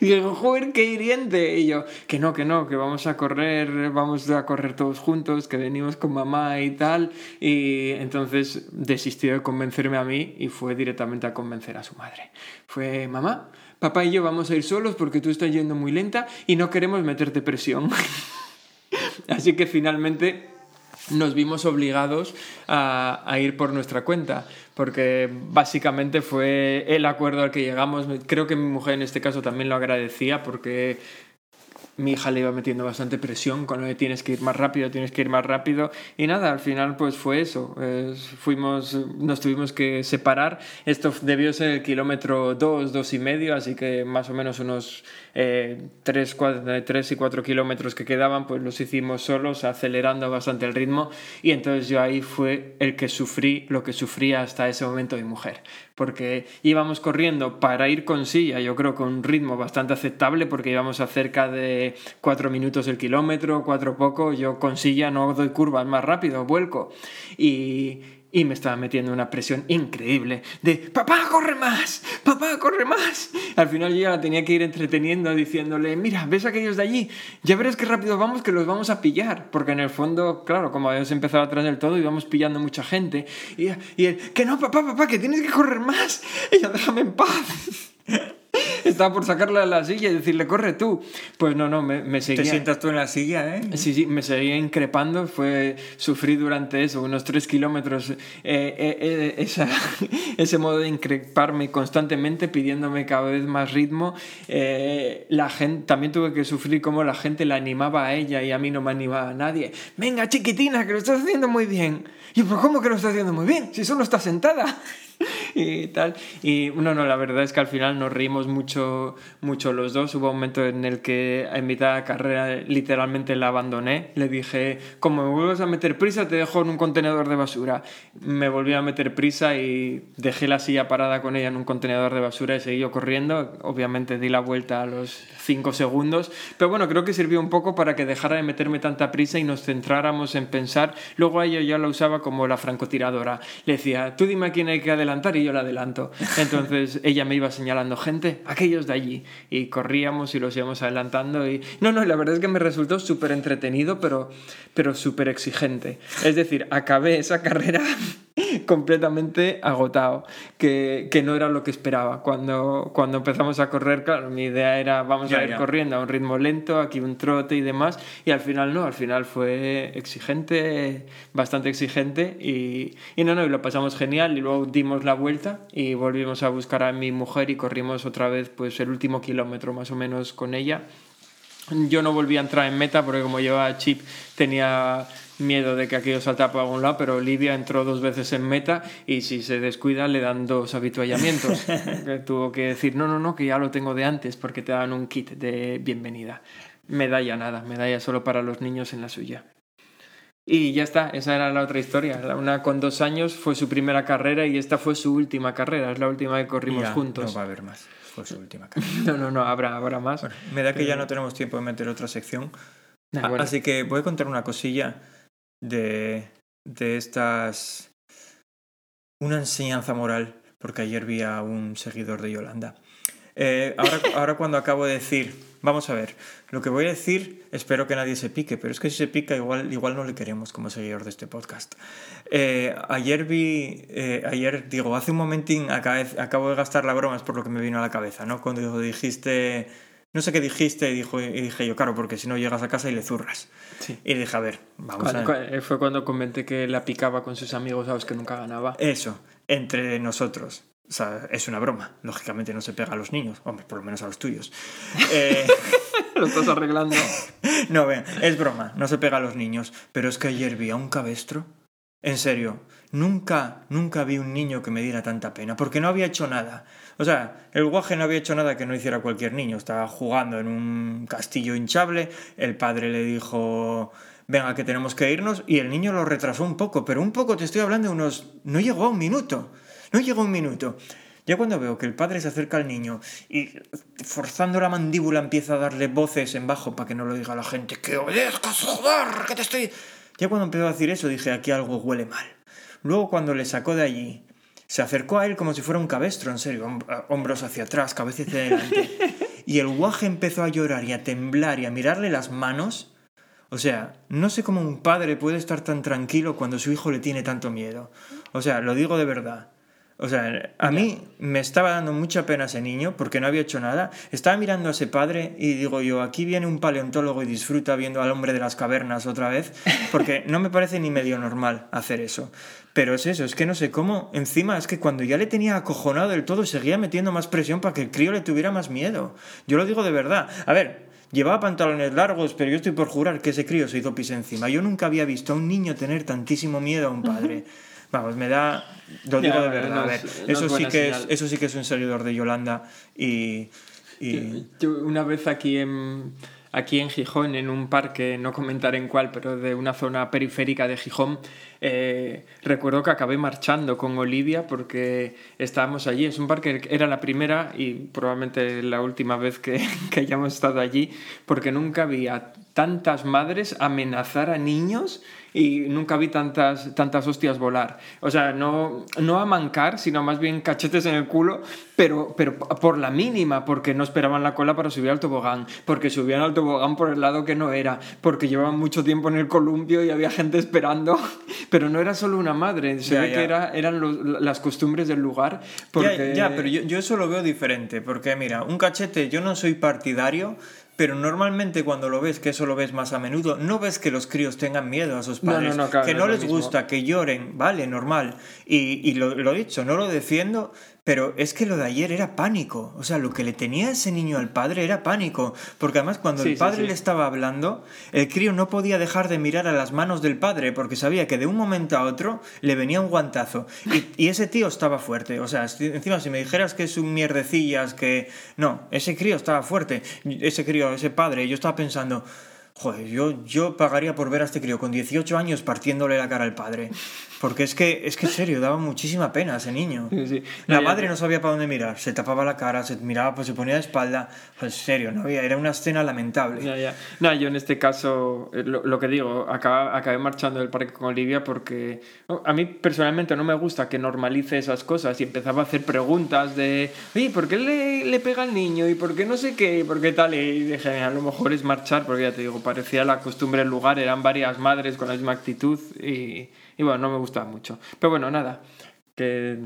Speaker 2: Y digo, joder, qué hiriente. Y yo, que no, que no, que vamos a correr, vamos a correr todos juntos, que venimos con mamá y tal. Y entonces desistió de convencerme a mí y fue directamente a convencer a su madre. Fue, mamá, papá y yo vamos a ir solos porque tú estás yendo muy lenta y no queremos meterte presión. Así que finalmente nos vimos obligados a, a ir por nuestra cuenta, porque básicamente fue el acuerdo al que llegamos. Creo que mi mujer en este caso también lo agradecía porque mi hija le iba metiendo bastante presión con lo de tienes que ir más rápido, tienes que ir más rápido. Y nada, al final pues fue eso. Es- fuimos, nos tuvimos que separar. Esto debió ser el kilómetro 2, dos y medio, así que más o menos unos 3, y 4 kilómetros que quedaban, pues los hicimos solos, acelerando bastante el ritmo. Y entonces yo ahí fue el que sufrí lo que sufría hasta ese momento mi mujer. Porque íbamos corriendo para ir con silla, yo creo con un ritmo bastante aceptable, porque íbamos a cerca de 4 minutos el kilómetro, 4 poco. Yo con silla no doy curvas más rápido, vuelco. Y, y me estaba metiendo una presión increíble de papá corre más papá corre más al final yo ya la tenía que ir entreteniendo diciéndole mira ves aquellos de allí ya verás qué rápido vamos que los vamos a pillar porque en el fondo claro como habíamos empezado atrás del todo íbamos pillando mucha gente. Y, y él que no papá papá que tienes que correr más y yo déjame en paz estaba por sacarle a la silla y decirle corre tú pues no no me, me
Speaker 3: Te
Speaker 2: seguía
Speaker 3: sientas tú en la silla, ¿eh?
Speaker 2: Sí, sí, me seguía increpando, fue sufrí durante eso, unos tres kilómetros, eh, eh, eh, esa- ese modo de increparme constantemente, pidiéndome cada vez más ritmo. Eh, la gente, también tuve que sufrir como la gente la animaba a ella y a mí no me animaba a nadie. Venga, chiquitina, que lo estás haciendo muy bien. Y yo, pero ¿cómo que lo estás haciendo muy bien? Si solo estás sentada. y tal. Y no, no, la verdad es que al final nos reímos mucho, mucho los dos. Hubo un momento en el que en mitad de carrera literalmente la abandoné. Le dije, como me vuelvas a meter prisa, te dejo en un contenedor de basura. Me volví a meter prisa y dejé la silla parada con ella en un contenedor de basura y seguí yo corriendo. Obviamente di la vuelta a los 5 segundos. Pero bueno, creo que sirvió un poco para que dejara de meterme tanta prisa y nos centráramos en pensar. Luego a ella ya la usaba como la francotiradora. Le decía, tú dime a quién hay que adelantar y yo la adelanto. Entonces ella me iba señalando gente, aquellos de allí. Y corríamos y los íbamos adelantando. Y no, no, la verdad es que me resultó súper entretenido, pero, pero súper exigente. Es decir, acabé esa carrera completamente agotado, que, que no era lo que esperaba. Cuando, cuando empezamos a correr, claro, mi idea era vamos
Speaker 3: Ya,
Speaker 2: a ir
Speaker 3: ya.
Speaker 2: corriendo a un ritmo lento, aquí un trote y demás, y al final no, al final fue exigente, bastante exigente, y, y no, no, y lo pasamos genial, y luego dimos la vuelta y volvimos a buscar a mi mujer y corrimos otra vez pues el último kilómetro más o menos con ella. Yo no volví a entrar en meta porque como llevaba chip tenía miedo de que aquello saltara por algún lado, pero Olivia entró dos veces en meta y si se descuida le dan dos habituallamientos. Que Tuvo que decir, no, no, no, que ya lo tengo de antes porque te dan un kit de bienvenida. Medalla nada, medalla solo para los niños en la suya. Y ya está, esa era la otra historia. Una con dos años fue su primera carrera y esta fue su última carrera, es la última que corrimos
Speaker 3: Ya,
Speaker 2: juntos.
Speaker 3: No va a haber más. Fue su última carrera.
Speaker 2: No, no, no, habrá, habrá más.
Speaker 3: Bueno, me da que ya no tenemos tiempo de meter otra sección.
Speaker 2: Nah,
Speaker 3: A-
Speaker 2: bueno.
Speaker 3: Así que voy a contar una cosilla de, de estas. Una enseñanza moral, porque ayer vi a un seguidor de Yolanda. Eh, ahora, ahora cuando acabo de decir, vamos a ver, lo que voy a decir, espero que nadie se pique, pero es que si se pica igual, igual no le queremos como seguidor de este podcast. Eh, ayer vi, eh, ayer digo, hace un momentín acabo de gastar la broma, es por lo que me vino a la cabeza, ¿no? Cuando dijiste, no sé qué dijiste, y, dijo, y dije yo, claro, porque si no llegas a casa y le zurras.
Speaker 2: Sí.
Speaker 3: Y dije, a ver, vamos
Speaker 2: Cuando-
Speaker 3: a
Speaker 2: cu- eh, fue cuando comenté que la picaba con sus amigos a los que nunca ganaba.
Speaker 3: Eso, entre nosotros. O sea, es una broma. Lógicamente no se pega a los niños. Hombre, por lo menos a los tuyos. Eh,
Speaker 2: Lo estás arreglando.
Speaker 3: no, vean, es broma. No se pega a los niños. Pero es que ayer vi a un cabestro En serio, nunca, nunca vi un niño que me diera tanta pena, porque no había hecho nada. O sea, el guaje no había hecho nada que no hiciera cualquier niño. Estaba jugando en un castillo hinchable, el padre le dijo, venga, que tenemos que irnos, y el niño lo retrasó un poco, pero un poco te estoy hablando de unos... No llegó a un minuto, no llegó a un minuto. Ya cuando veo que el padre se acerca al niño y forzando la mandíbula empieza a darle voces en bajo para que no lo diga la gente, que obedezcas, joder, que te estoy... Ya cuando empezó a decir eso dije, aquí algo huele mal. Luego cuando le sacó de allí, se acercó a él como si fuera un cabestro, en serio, hom- hombros hacia atrás, cabeza hacia adelante. Y el guaje empezó a llorar y a temblar y a mirarle las manos. O sea, no sé cómo un padre puede estar tan tranquilo cuando su hijo le tiene tanto miedo. O sea, lo digo de verdad. O sea, a mí me estaba dando mucha pena ese niño porque no había hecho nada. Estaba mirando a ese padre y digo yo, aquí viene un paleontólogo y disfruta viendo al hombre de las cavernas otra vez, porque no me parece ni medio normal hacer eso. Pero es eso, es que no sé cómo. Encima es que cuando ya le tenía acojonado del todo, seguía metiendo más presión para que el crío le tuviera más miedo. Yo lo digo de verdad. A ver, Llevaba pantalones largos, pero yo estoy por jurar que ese crío se hizo pis encima. Yo nunca había visto a un niño tener tantísimo miedo a un padre. Vamos, me da. Lo digo
Speaker 2: Ya,
Speaker 3: de verdad.
Speaker 2: no
Speaker 3: a ver,
Speaker 2: no
Speaker 3: eso,
Speaker 2: es
Speaker 3: sí que es, eso sí que es un seguidor de Yolanda y. y
Speaker 2: Yo una vez aquí en, aquí en Gijón, en un parque, no comentaré en cuál, pero de una zona periférica de Gijón, eh, recuerdo que acabé marchando con Olivia porque estábamos allí. Es un parque que era la primera y probablemente la última vez que, que hayamos estado allí, porque nunca había tantas madres amenazar a niños y nunca vi tantas, tantas hostias volar. O sea, no, no a mancar, sino más bien cachetes en el culo, pero, pero por la mínima, porque no esperaban la cola para subir al tobogán, porque subían al tobogán por el lado que no era, porque llevaban mucho tiempo en el columpio y había gente esperando. Pero no era solo una madre, se
Speaker 3: Ya,
Speaker 2: ve
Speaker 3: ya.
Speaker 2: que era, eran los- las costumbres del lugar. Porque...
Speaker 3: Ya, ya, pero yo, yo eso lo veo diferente, porque mira, un cachete, yo no soy partidario, pero normalmente cuando lo ves, que eso lo ves más a menudo, no ves que los críos tengan miedo a sus
Speaker 2: No, no,
Speaker 3: padres,
Speaker 2: no, claro,
Speaker 3: que
Speaker 2: no
Speaker 3: les gusta, que lloren, vale, normal. Y, y lo, lo he dicho, no lo defiendo, pero es que lo de ayer era pánico. O sea, lo que le tenía ese niño al padre era pánico. Porque además cuando
Speaker 2: Sí,
Speaker 3: el padre
Speaker 2: sí.
Speaker 3: le estaba hablando, el crío no podía dejar de mirar a las manos del padre porque sabía que de un momento a otro le venía un guantazo. Y, y ese tío estaba fuerte. O sea, encima si me dijeras que es un mierdecillas, que... No, ese crío estaba fuerte. Ese crío, ese padre, yo estaba pensando... Joder, yo, yo pagaría por ver a este crío con 18 años partiéndole la cara al padre. Porque es que, es que en serio, daba muchísima pena a ese niño.
Speaker 2: Sí, sí.
Speaker 3: La
Speaker 2: No, ya-
Speaker 3: madre no sabía para dónde mirar, se tapaba la cara, se miraba, pues se ponía de espalda. Pues en serio, no había, era una escena lamentable.
Speaker 2: Ya, ya. No, yo en este caso, eh, lo, lo que digo, acaba- acabé marchando del parque con Olivia porque no, a mí personalmente no me gusta que normalice esas cosas y empezaba a hacer preguntas de, oye, ¿por qué le, le pega al niño? ¿Y por qué no sé qué? ¿Y por qué tal? Y dije, a lo mejor es marchar, porque ya te digo, parecía la costumbre del lugar, eran varias madres con la misma actitud y, y bueno, no me gustaba mucho. Pero bueno, nada, que...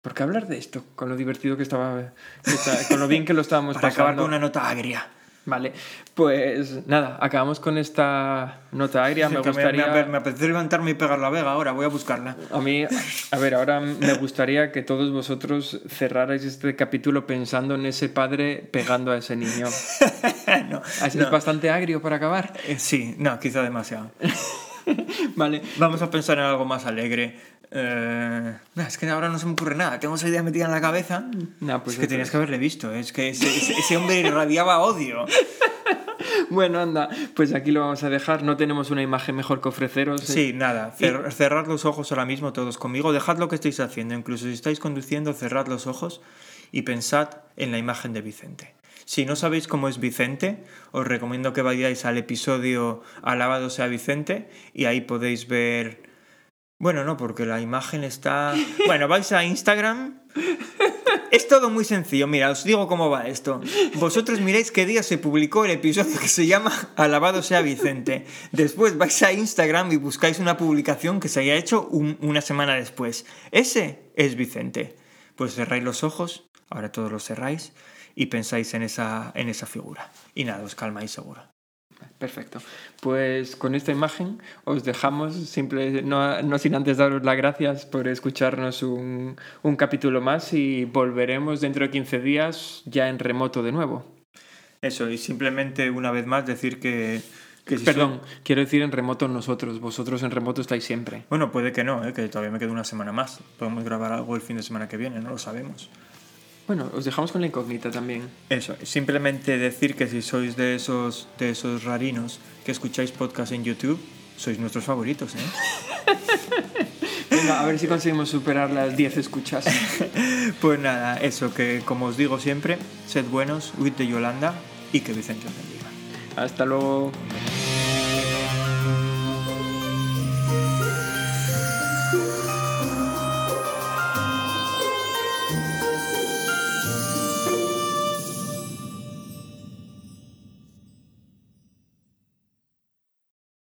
Speaker 2: ¿Por qué hablar de esto? Con lo divertido que estaba, que con lo bien que lo estábamos
Speaker 3: Para acabar
Speaker 2: pasando.
Speaker 3: con una nota agria.
Speaker 2: Vale, pues nada, acabamos con esta nota agria. Me gustaría.
Speaker 3: me, me apetece levantarme y pegar la vega ahora, voy a buscarla.
Speaker 2: A mí, a ver, ahora me gustaría que todos vosotros cerrarais este capítulo pensando en ese padre pegando a ese niño.
Speaker 3: no,
Speaker 2: Así
Speaker 3: no.
Speaker 2: es bastante agrio para acabar.
Speaker 3: Eh, Sí, no, quizá demasiado.
Speaker 2: Vale,
Speaker 3: Vamos a pensar en algo más alegre. Eh, es que ahora no se me ocurre nada. Tengo esa idea metida en la cabeza.
Speaker 2: Nah, pues
Speaker 3: es que tenías
Speaker 2: es.
Speaker 3: que haberle visto. Es que ese, ese- hombre irradiaba odio.
Speaker 2: bueno, anda, pues aquí lo vamos a dejar. No tenemos una imagen mejor que ofreceros.
Speaker 3: Sí, nada. cer- cerrad los ojos ahora mismo todos conmigo. Dejad lo que estáis haciendo. Incluso si estáis conduciendo, cerrad los ojos y pensad en la imagen de Vicente. Si no sabéis cómo es Vicente, os recomiendo que vayáis al episodio Alabado sea Vicente y ahí podéis ver... Bueno, no, porque la imagen está... Bueno, vais a Instagram. Es todo muy sencillo. Mira, os digo cómo va esto. Vosotros miráis qué día se publicó el episodio que se llama Alabado sea Vicente. Después vais a Instagram y buscáis una publicación que se haya hecho un- una semana después. Ese es Vicente. Pues cerráis los ojos, ahora todos los cerráis, y pensáis en esa, en esa figura. Y nada, os calmáis seguro.
Speaker 2: Perfecto. Pues con esta imagen os dejamos, simple, no, no sin antes daros las gracias por escucharnos un, un capítulo más y volveremos dentro de 15 días ya en remoto de nuevo.
Speaker 3: Eso, y simplemente una vez más decir que si
Speaker 2: Perdón, quiero decir en remoto nosotros. Vosotros en remoto estáis siempre.
Speaker 3: Bueno, puede que no, ¿eh? que todavía me queda una semana más. Podemos grabar algo el fin de semana que viene, no lo sabemos.
Speaker 2: Bueno, os dejamos con la incógnita también.
Speaker 3: Eso, simplemente decir que si sois de esos, de esos rarinos que escucháis podcast en YouTube, sois nuestros favoritos, ¿eh?
Speaker 2: Venga, a ver si conseguimos superar las 10 escuchas.
Speaker 3: Pues nada, eso, que como os digo siempre, sed buenos, huid de Yolanda y que Vicente os bendiga.
Speaker 2: Hasta luego.